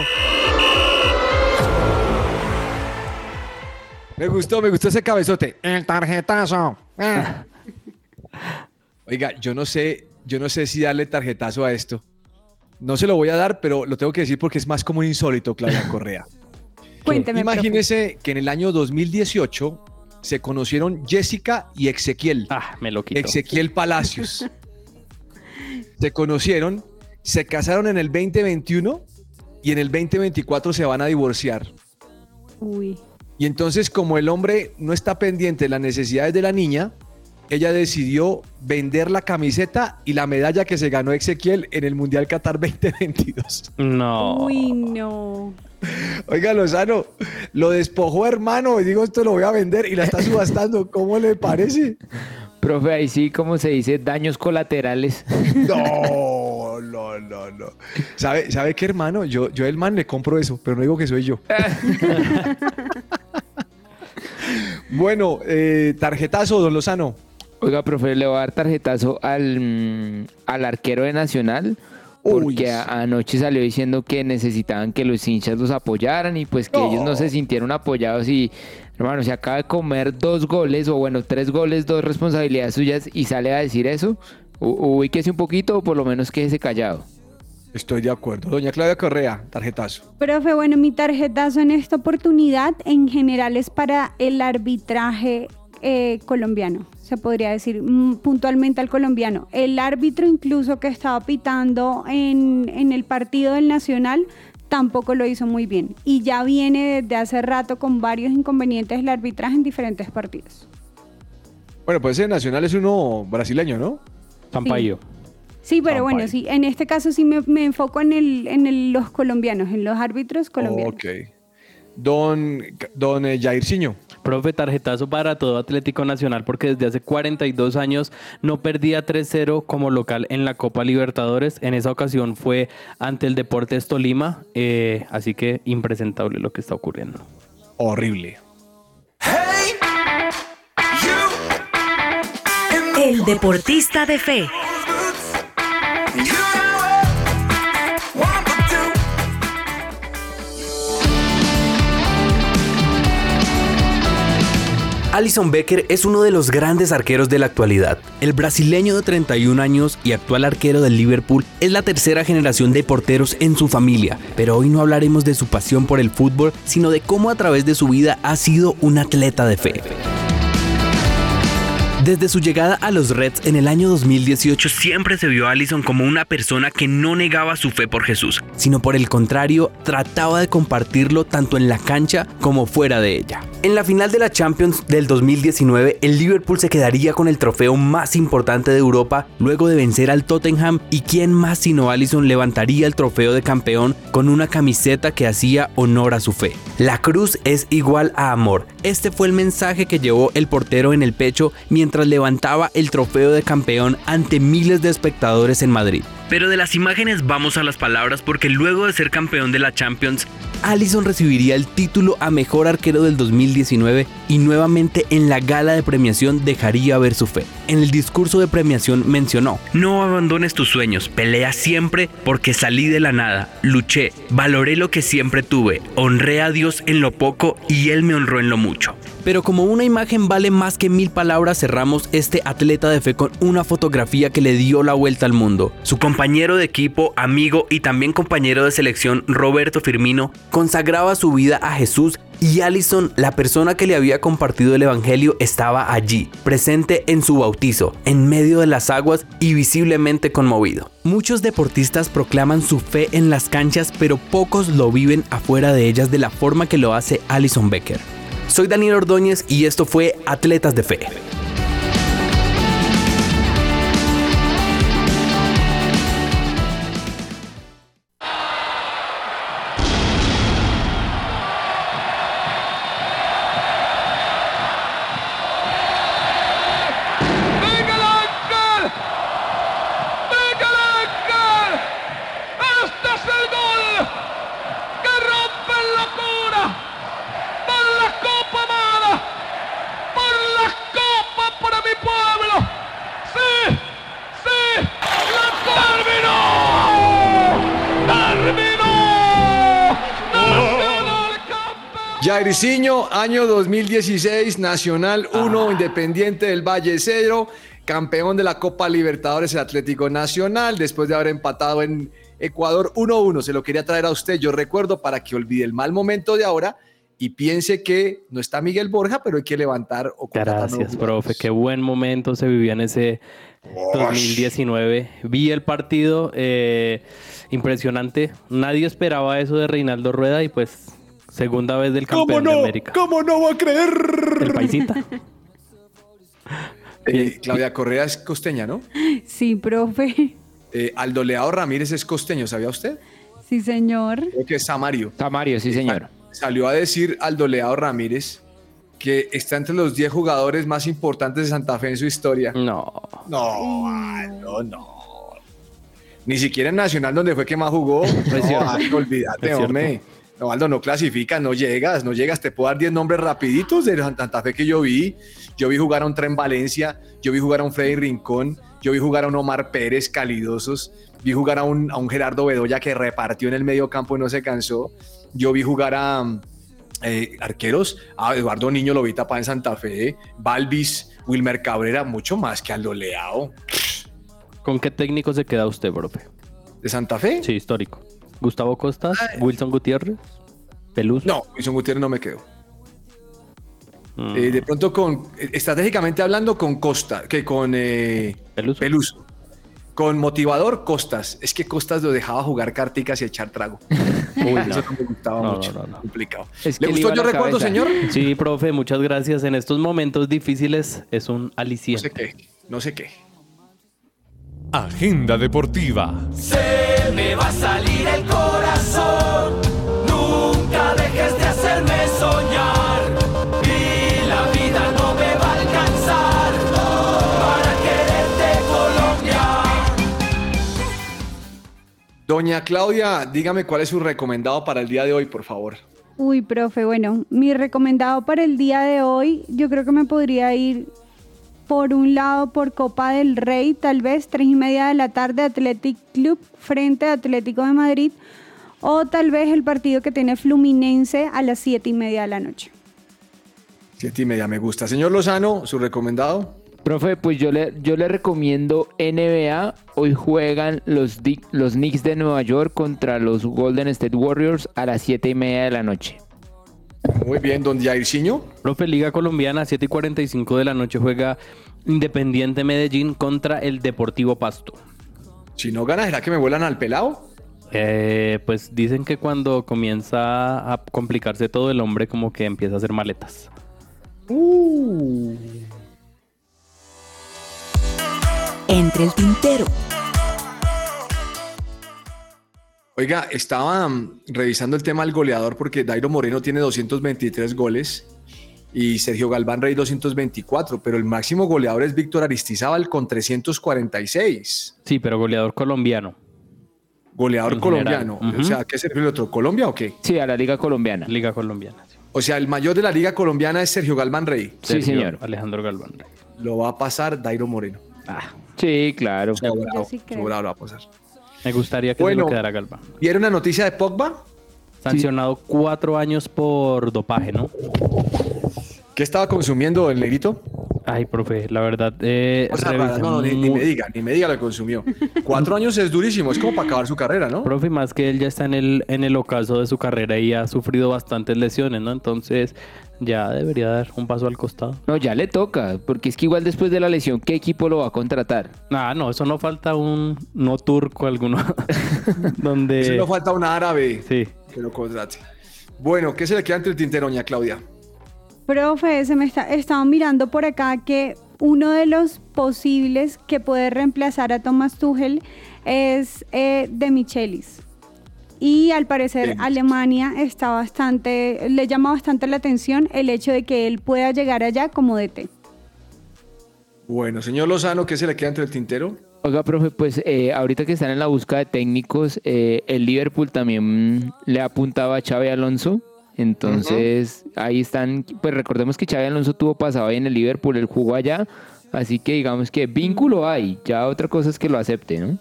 Me gustó, me gustó ese cabezote. El tarjetazo. Ah. Oiga, yo no sé, yo no sé si darle tarjetazo a esto. No se lo voy a dar, pero lo tengo que decir porque es más como un insólito, Claudia Correa. Cuénteme, profe. Imagínese que en el año 2018 se conocieron Jessica y Ezequiel. Ah, me lo quito. Ezequiel Palacios. se conocieron, se casaron en el 2021 y en el 2024 se van a divorciar. Uy. Y entonces, como el hombre no está pendiente de las necesidades de la niña, ella decidió vender la camiseta y la medalla que se ganó Ezequiel en el Mundial Qatar 2022. No. Uy, no. Oiga, Lozano, lo despojó, hermano, y digo, esto lo voy a vender y la está subastando. ¿Cómo le parece? Profe, ahí sí, como se dice, daños colaterales. No, no, no, no. ¿Sabe, ¿sabe qué, hermano? Yo, yo el man le compro eso, pero no digo que soy yo. bueno, eh, tarjetazo, don Lozano. Oiga, profe, le voy a dar tarjetazo al, mm, al arquero de Nacional. Uy, Porque sí. anoche salió diciendo que necesitaban que los hinchas los apoyaran y pues que ellos no se sintieron apoyados y, hermano, se acaba de comer dos goles o bueno, tres goles, dos responsabilidades suyas y sale a decir eso. U- Ubíquese un poquito o por lo menos quédese callado. Estoy de acuerdo. Doña Claudia Correa, tarjetazo. Profe, bueno, mi tarjetazo en esta oportunidad en general es para el arbitraje eh, colombiano, se podría decir mm, puntualmente al colombiano. El árbitro incluso que estaba pitando en, en el partido del Nacional tampoco lo hizo muy bien y ya viene desde hace rato con varios inconvenientes el arbitraje en diferentes partidos. Bueno, pues ese nacional es uno brasileño, ¿no? Sampaio. Sí, pero Sampaio. bueno, sí, en este caso sí me, me enfoco en, el, en el- los colombianos, en los árbitros colombianos. Ok. Don, don eh, Jairzinho. Profe, tarjetazo para todo Atlético Nacional porque desde hace 42 años no perdía 3-0 como local en la Copa Libertadores. En esa ocasión fue ante el Deportes Tolima, eh, así que impresentable lo que está ocurriendo. Horrible. El deportista de fe. Alison Becker es uno de los grandes arqueros de la actualidad. El brasileño de 31 años y actual arquero del Liverpool es la tercera generación de porteros en su familia, pero hoy no hablaremos de su pasión por el fútbol, sino de cómo a través de su vida ha sido un atleta de fe. Desde su llegada a los Reds en el año 2018 siempre se vio a Allison como una persona que no negaba su fe por Jesús, sino por el contrario trataba de compartirlo tanto en la cancha como fuera de ella. En la final de la Champions del 2019, el Liverpool se quedaría con el trofeo más importante de Europa luego de vencer al Tottenham y quién más sino Allison levantaría el trofeo de campeón con una camiseta que hacía honor a su fe. La cruz es igual a amor. Este fue el mensaje que llevó el portero en el pecho mientras levantaba el trofeo de campeón ante miles de espectadores en Madrid. Pero de las imágenes vamos a las palabras porque luego de ser campeón de la Champions, Allison recibiría el título a mejor arquero del 2019 y nuevamente en la gala de premiación dejaría ver su fe. En el discurso de premiación mencionó, no abandones tus sueños, pelea siempre porque salí de la nada, luché, valoré lo que siempre tuve, honré a Dios en lo poco y Él me honró en lo mucho. Pero como una imagen vale más que mil palabras, cerramos este atleta de fe con una fotografía que le dio la vuelta al mundo. Su compañero de equipo, amigo y también compañero de selección, Roberto Firmino, consagraba su vida a Jesús y Allison, la persona que le había compartido el Evangelio, estaba allí, presente en su bautizo, en medio de las aguas y visiblemente conmovido. Muchos deportistas proclaman su fe en las canchas, pero pocos lo viven afuera de ellas de la forma que lo hace Allison Becker. Soy Daniel Ordóñez y esto fue Atletas de Fe. Jairzinho, año 2016, Nacional 1, Independiente del Valle 0, campeón de la Copa Libertadores, el Atlético Nacional, después de haber empatado en Ecuador 1-1. Se lo quería traer a usted, yo recuerdo, para que olvide el mal momento de ahora y piense que no está Miguel Borja, pero hay que levantar o Gracias, profe. Qué buen momento se vivía en ese 2019. Vi el partido, eh, impresionante. Nadie esperaba eso de Reinaldo Rueda y pues segunda vez del ¿Cómo campeón no? de América. ¿Cómo no va a creer? El paisita. Eh, Claudia Correa es costeña, ¿no? Sí, profe. Eh, Aldo Leao Ramírez es costeño, ¿sabía usted? Sí, señor. Creo que es Samario. Samario, sí, señor. Salió a decir Aldo Leao Ramírez que está entre los 10 jugadores más importantes de Santa Fe en su historia. No. No, Aldo, no. Ni siquiera en Nacional, donde fue que más jugó. No, olvídate, hombre. No, Aldo, no clasificas, no llegas, no llegas. Te puedo dar 10 nombres rapiditos de Santa Fe que yo vi. Yo vi jugar a un Tren Valencia, yo vi jugar a un Freddy Rincón, yo vi jugar a un Omar Pérez calidosos, vi jugar a un, a un Gerardo Bedoya que repartió en el medio campo y no se cansó. Yo vi jugar a eh, arqueros, a Eduardo Niño lo vi tapar en Santa Fe, Balvis, Wilmer Cabrera, mucho más que Aldo Leao. ¿Con qué técnico se queda usted, profe? ¿De Santa Fe? Sí, histórico. Gustavo Costas, Wilson Gutiérrez, Peluso. No, Wilson Gutiérrez no me quedo. Mm. Eh, de pronto con, estratégicamente hablando, con Costa, que con eh, Peluso. Con motivador, Costas. Es que Costas lo dejaba jugar carticas y echar trago. Uy, no. Eso no me gustaba No, mucho. no, no, no. Complicado. Es que ¿Le gustó yo recuerdo, cabeza. señor? Sí, profe, muchas gracias. En estos momentos difíciles es un No sé aliciente. qué, no sé qué. Agenda Deportiva. Se me va a salir el corazón. Nunca dejes de hacerme soñar. Y la vida no me va a alcanzar para quererte, Colombia. Doña Claudia, dígame cuál es su recomendado para el día de hoy, por favor. Uy, profe, bueno, mi recomendado para el día de hoy, yo creo que me podría ir por un lado por Copa del Rey, tal vez tres y media de la tarde, Athletic Club frente a Atlético de Madrid, o tal vez el partido que tiene Fluminense a las siete y media de la noche. Siete y media me gusta. Señor Lozano, su recomendado. Profe, pues yo le, yo le recomiendo NBA. Hoy juegan los, los Knicks de Nueva York contra los Golden State Warriors a las 7 y media de la noche. Muy bien, don Jairzinho. Profe, Liga Colombiana, 7 y 45 de la noche juega Independiente Medellín contra el Deportivo Pasto. Si no gana, ¿será que me vuelan al pelado? Eh, pues dicen que cuando comienza a complicarse todo el hombre como que empieza a hacer maletas. Entre el tintero. Oiga, estaba mm, revisando el tema del goleador porque Dairo Moreno tiene 223 goles y Sergio Galván Rey 224, pero el máximo goleador es Víctor Aristizábal con 346. Sí, pero goleador colombiano. Goleador En colombiano. O sea, ¿qué se refiere el otro? ¿Colombia o qué? Sí, a la Liga Colombiana. Liga Colombiana. sí. O sea, el mayor de la liga colombiana es Sergio Galván Rey. Sí, Sergio señor. Alejandro Galván. Rey. Lo va a pasar Dairo Moreno. Sí, claro. Sobrado, sí lo va a pasar. Me gustaría que Bueno. se lo quedara Galván. ¿Vieron una noticia de Pogba? Sancionado cuatro años por dopaje, ¿no? ¿Qué estaba consumiendo el negrito? Ay, profe, la verdad. Eh, revisé raras. No, no, ni, ni me diga, ni me diga lo que consumió. Cuatro años es durísimo, es como para acabar su carrera, ¿no? Profe, más que él ya está en el, en el ocaso de su carrera y ha sufrido bastantes lesiones, ¿no? Entonces ya debería dar un paso al costado. No, ya le toca, porque es que igual después de la lesión, ¿qué equipo lo va a contratar? Ah, no, eso no falta un no turco alguno. donde. Si no falta un árabe Sí. que lo contrate. Bueno, ¿qué se le queda entre el tintero, doña Claudia? Profe, se me está, estaba mirando por acá que uno de los posibles que puede reemplazar a Thomas Tuchel es eh, de Michelis. Y al parecer Bien. Alemania está bastante, le llama bastante la atención el hecho de que él pueda llegar allá como DT. Bueno, señor Lozano, ¿qué se le queda entre el tintero? Oiga, profe, pues eh, ahorita que están en la búsqueda de técnicos, eh, el Liverpool también le apuntaba a Xavi Alonso. Entonces, ahí están, pues recordemos que Xavi Alonso tuvo pasado ahí en el Liverpool, él jugó allá, así que digamos que vínculo hay, ya otra cosa es que lo acepte, ¿no?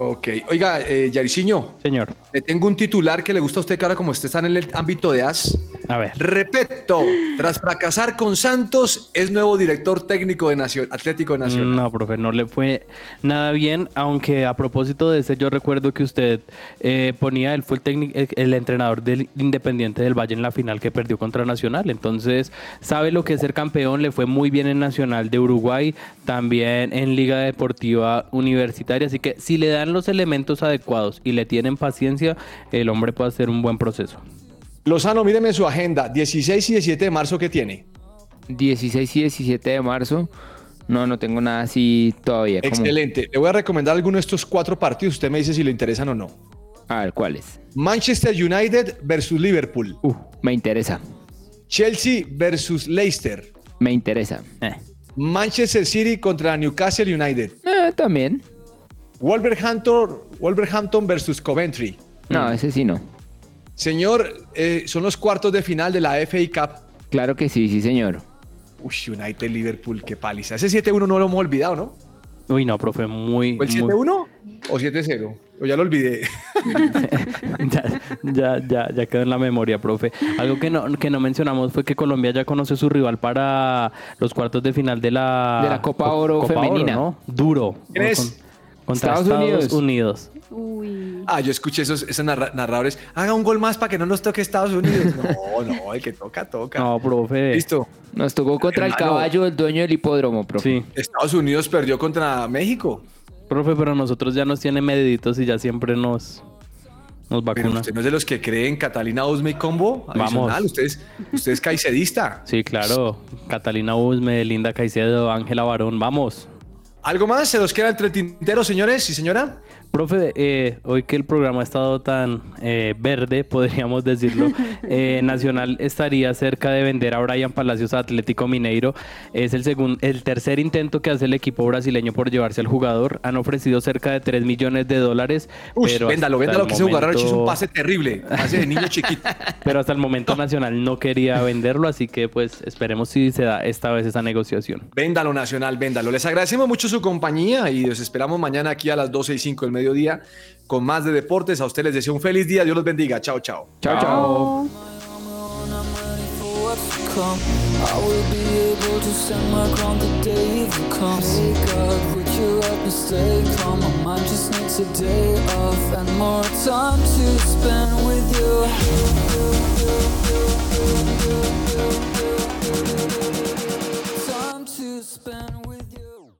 Ok. Oiga, eh, Yariciño, Señor, le tengo un titular que le gusta a usted, ahora como usted está en el ámbito de AS. a ver. Repito, tras fracasar con Santos, es nuevo director técnico de Nación, Atlético de Nacional. No, profe, no le fue nada bien, aunque a propósito de ese, yo recuerdo que usted eh, ponía, él fue el, técnico, el, el entrenador del Independiente del Valle en la final que perdió contra Nacional, entonces sabe lo que es ser campeón, le fue muy bien en Nacional de Uruguay, también en Liga Deportiva Universitaria, así que si le dan los elementos adecuados y le tienen paciencia, el hombre puede hacer un buen proceso. Lozano, míreme su agenda. 16 y 17 de marzo, ¿qué tiene? 16 y 17 de marzo, no, no tengo nada así todavía. Excelente. Le voy a recomendar alguno de estos cuatro partidos. Usted me dice si le interesan o no. A ver, ¿cuáles? Manchester United versus Liverpool. Uh, me interesa, Chelsea versus Leicester. me interesa. Eh. Manchester City contra Newcastle United. Eh, también. Wolverhampton, Wolverhampton versus Coventry. No, ese sí no. Señor, eh, son los cuartos de final de la FA Cup. Claro que sí, sí, señor. Uy, United Liverpool, qué paliza. Ese 7-1 no lo hemos olvidado, ¿no? Uy, no, profe, muy... ¿Fue el muy- 7-1 o 7-0? O ya lo olvidé. ya, ya, ya, ya quedó en la memoria, profe. Algo que no, que no mencionamos fue que Colombia ya conoce su rival para los cuartos de final de la, De la Copa Oro femenina. ¿no? Duro. ¿Quién es? Con- contra Estados Estados, Unidos. Unidos. Uy. Ah, yo escuché esos, esos narra- narradores. Haga un gol más para que no nos toque Estados Unidos. No, no, el que toca, toca. No, profe. Listo. Nos tocó contra el caballo del dueño del hipódromo, profe. Sí, Estados Unidos perdió contra México. profe, pero nosotros ya nos tienen mediditos y ya siempre nos, nos Pero vacunan. usted no es de los que creen Catalina Usme y Combo. Vamos. Usted es, usted es caicidista. Sí, claro. Catalina Usme, Linda Caicedo, Ángela Barón, vamos. ¿Algo más? ¿Se nos queda entre el tintero, señores y señora? Profe, eh, hoy que el programa ha estado tan eh, verde, podríamos decirlo, eh, Nacional estaría cerca de vender a Brian Palacios a Atlético Mineiro. Es el, segundo, el tercer intento que hace el equipo brasileño por llevarse al jugador. Han ofrecido cerca de 3 millones de dólares. Uy, pero véndalo, véndalo que ese jugador momento- un pase terrible. Pase de niño chiquito. Pero hasta el momento Nacional no quería venderlo, así que pues esperemos si se da esta vez esa negociación. Véndalo, Nacional, véndalo. Les agradecemos mucho su compañía y los esperamos mañana aquí a las 12 y 5 del mediodía con más de deportes. A ustedes les deseo un feliz día. Dios los bendiga. Chao, chao. Chao, chao. come. I will be able to stand my ground the day evil comes. Hey God, would you let me stay calm? My mind just needs a day off and more time to spend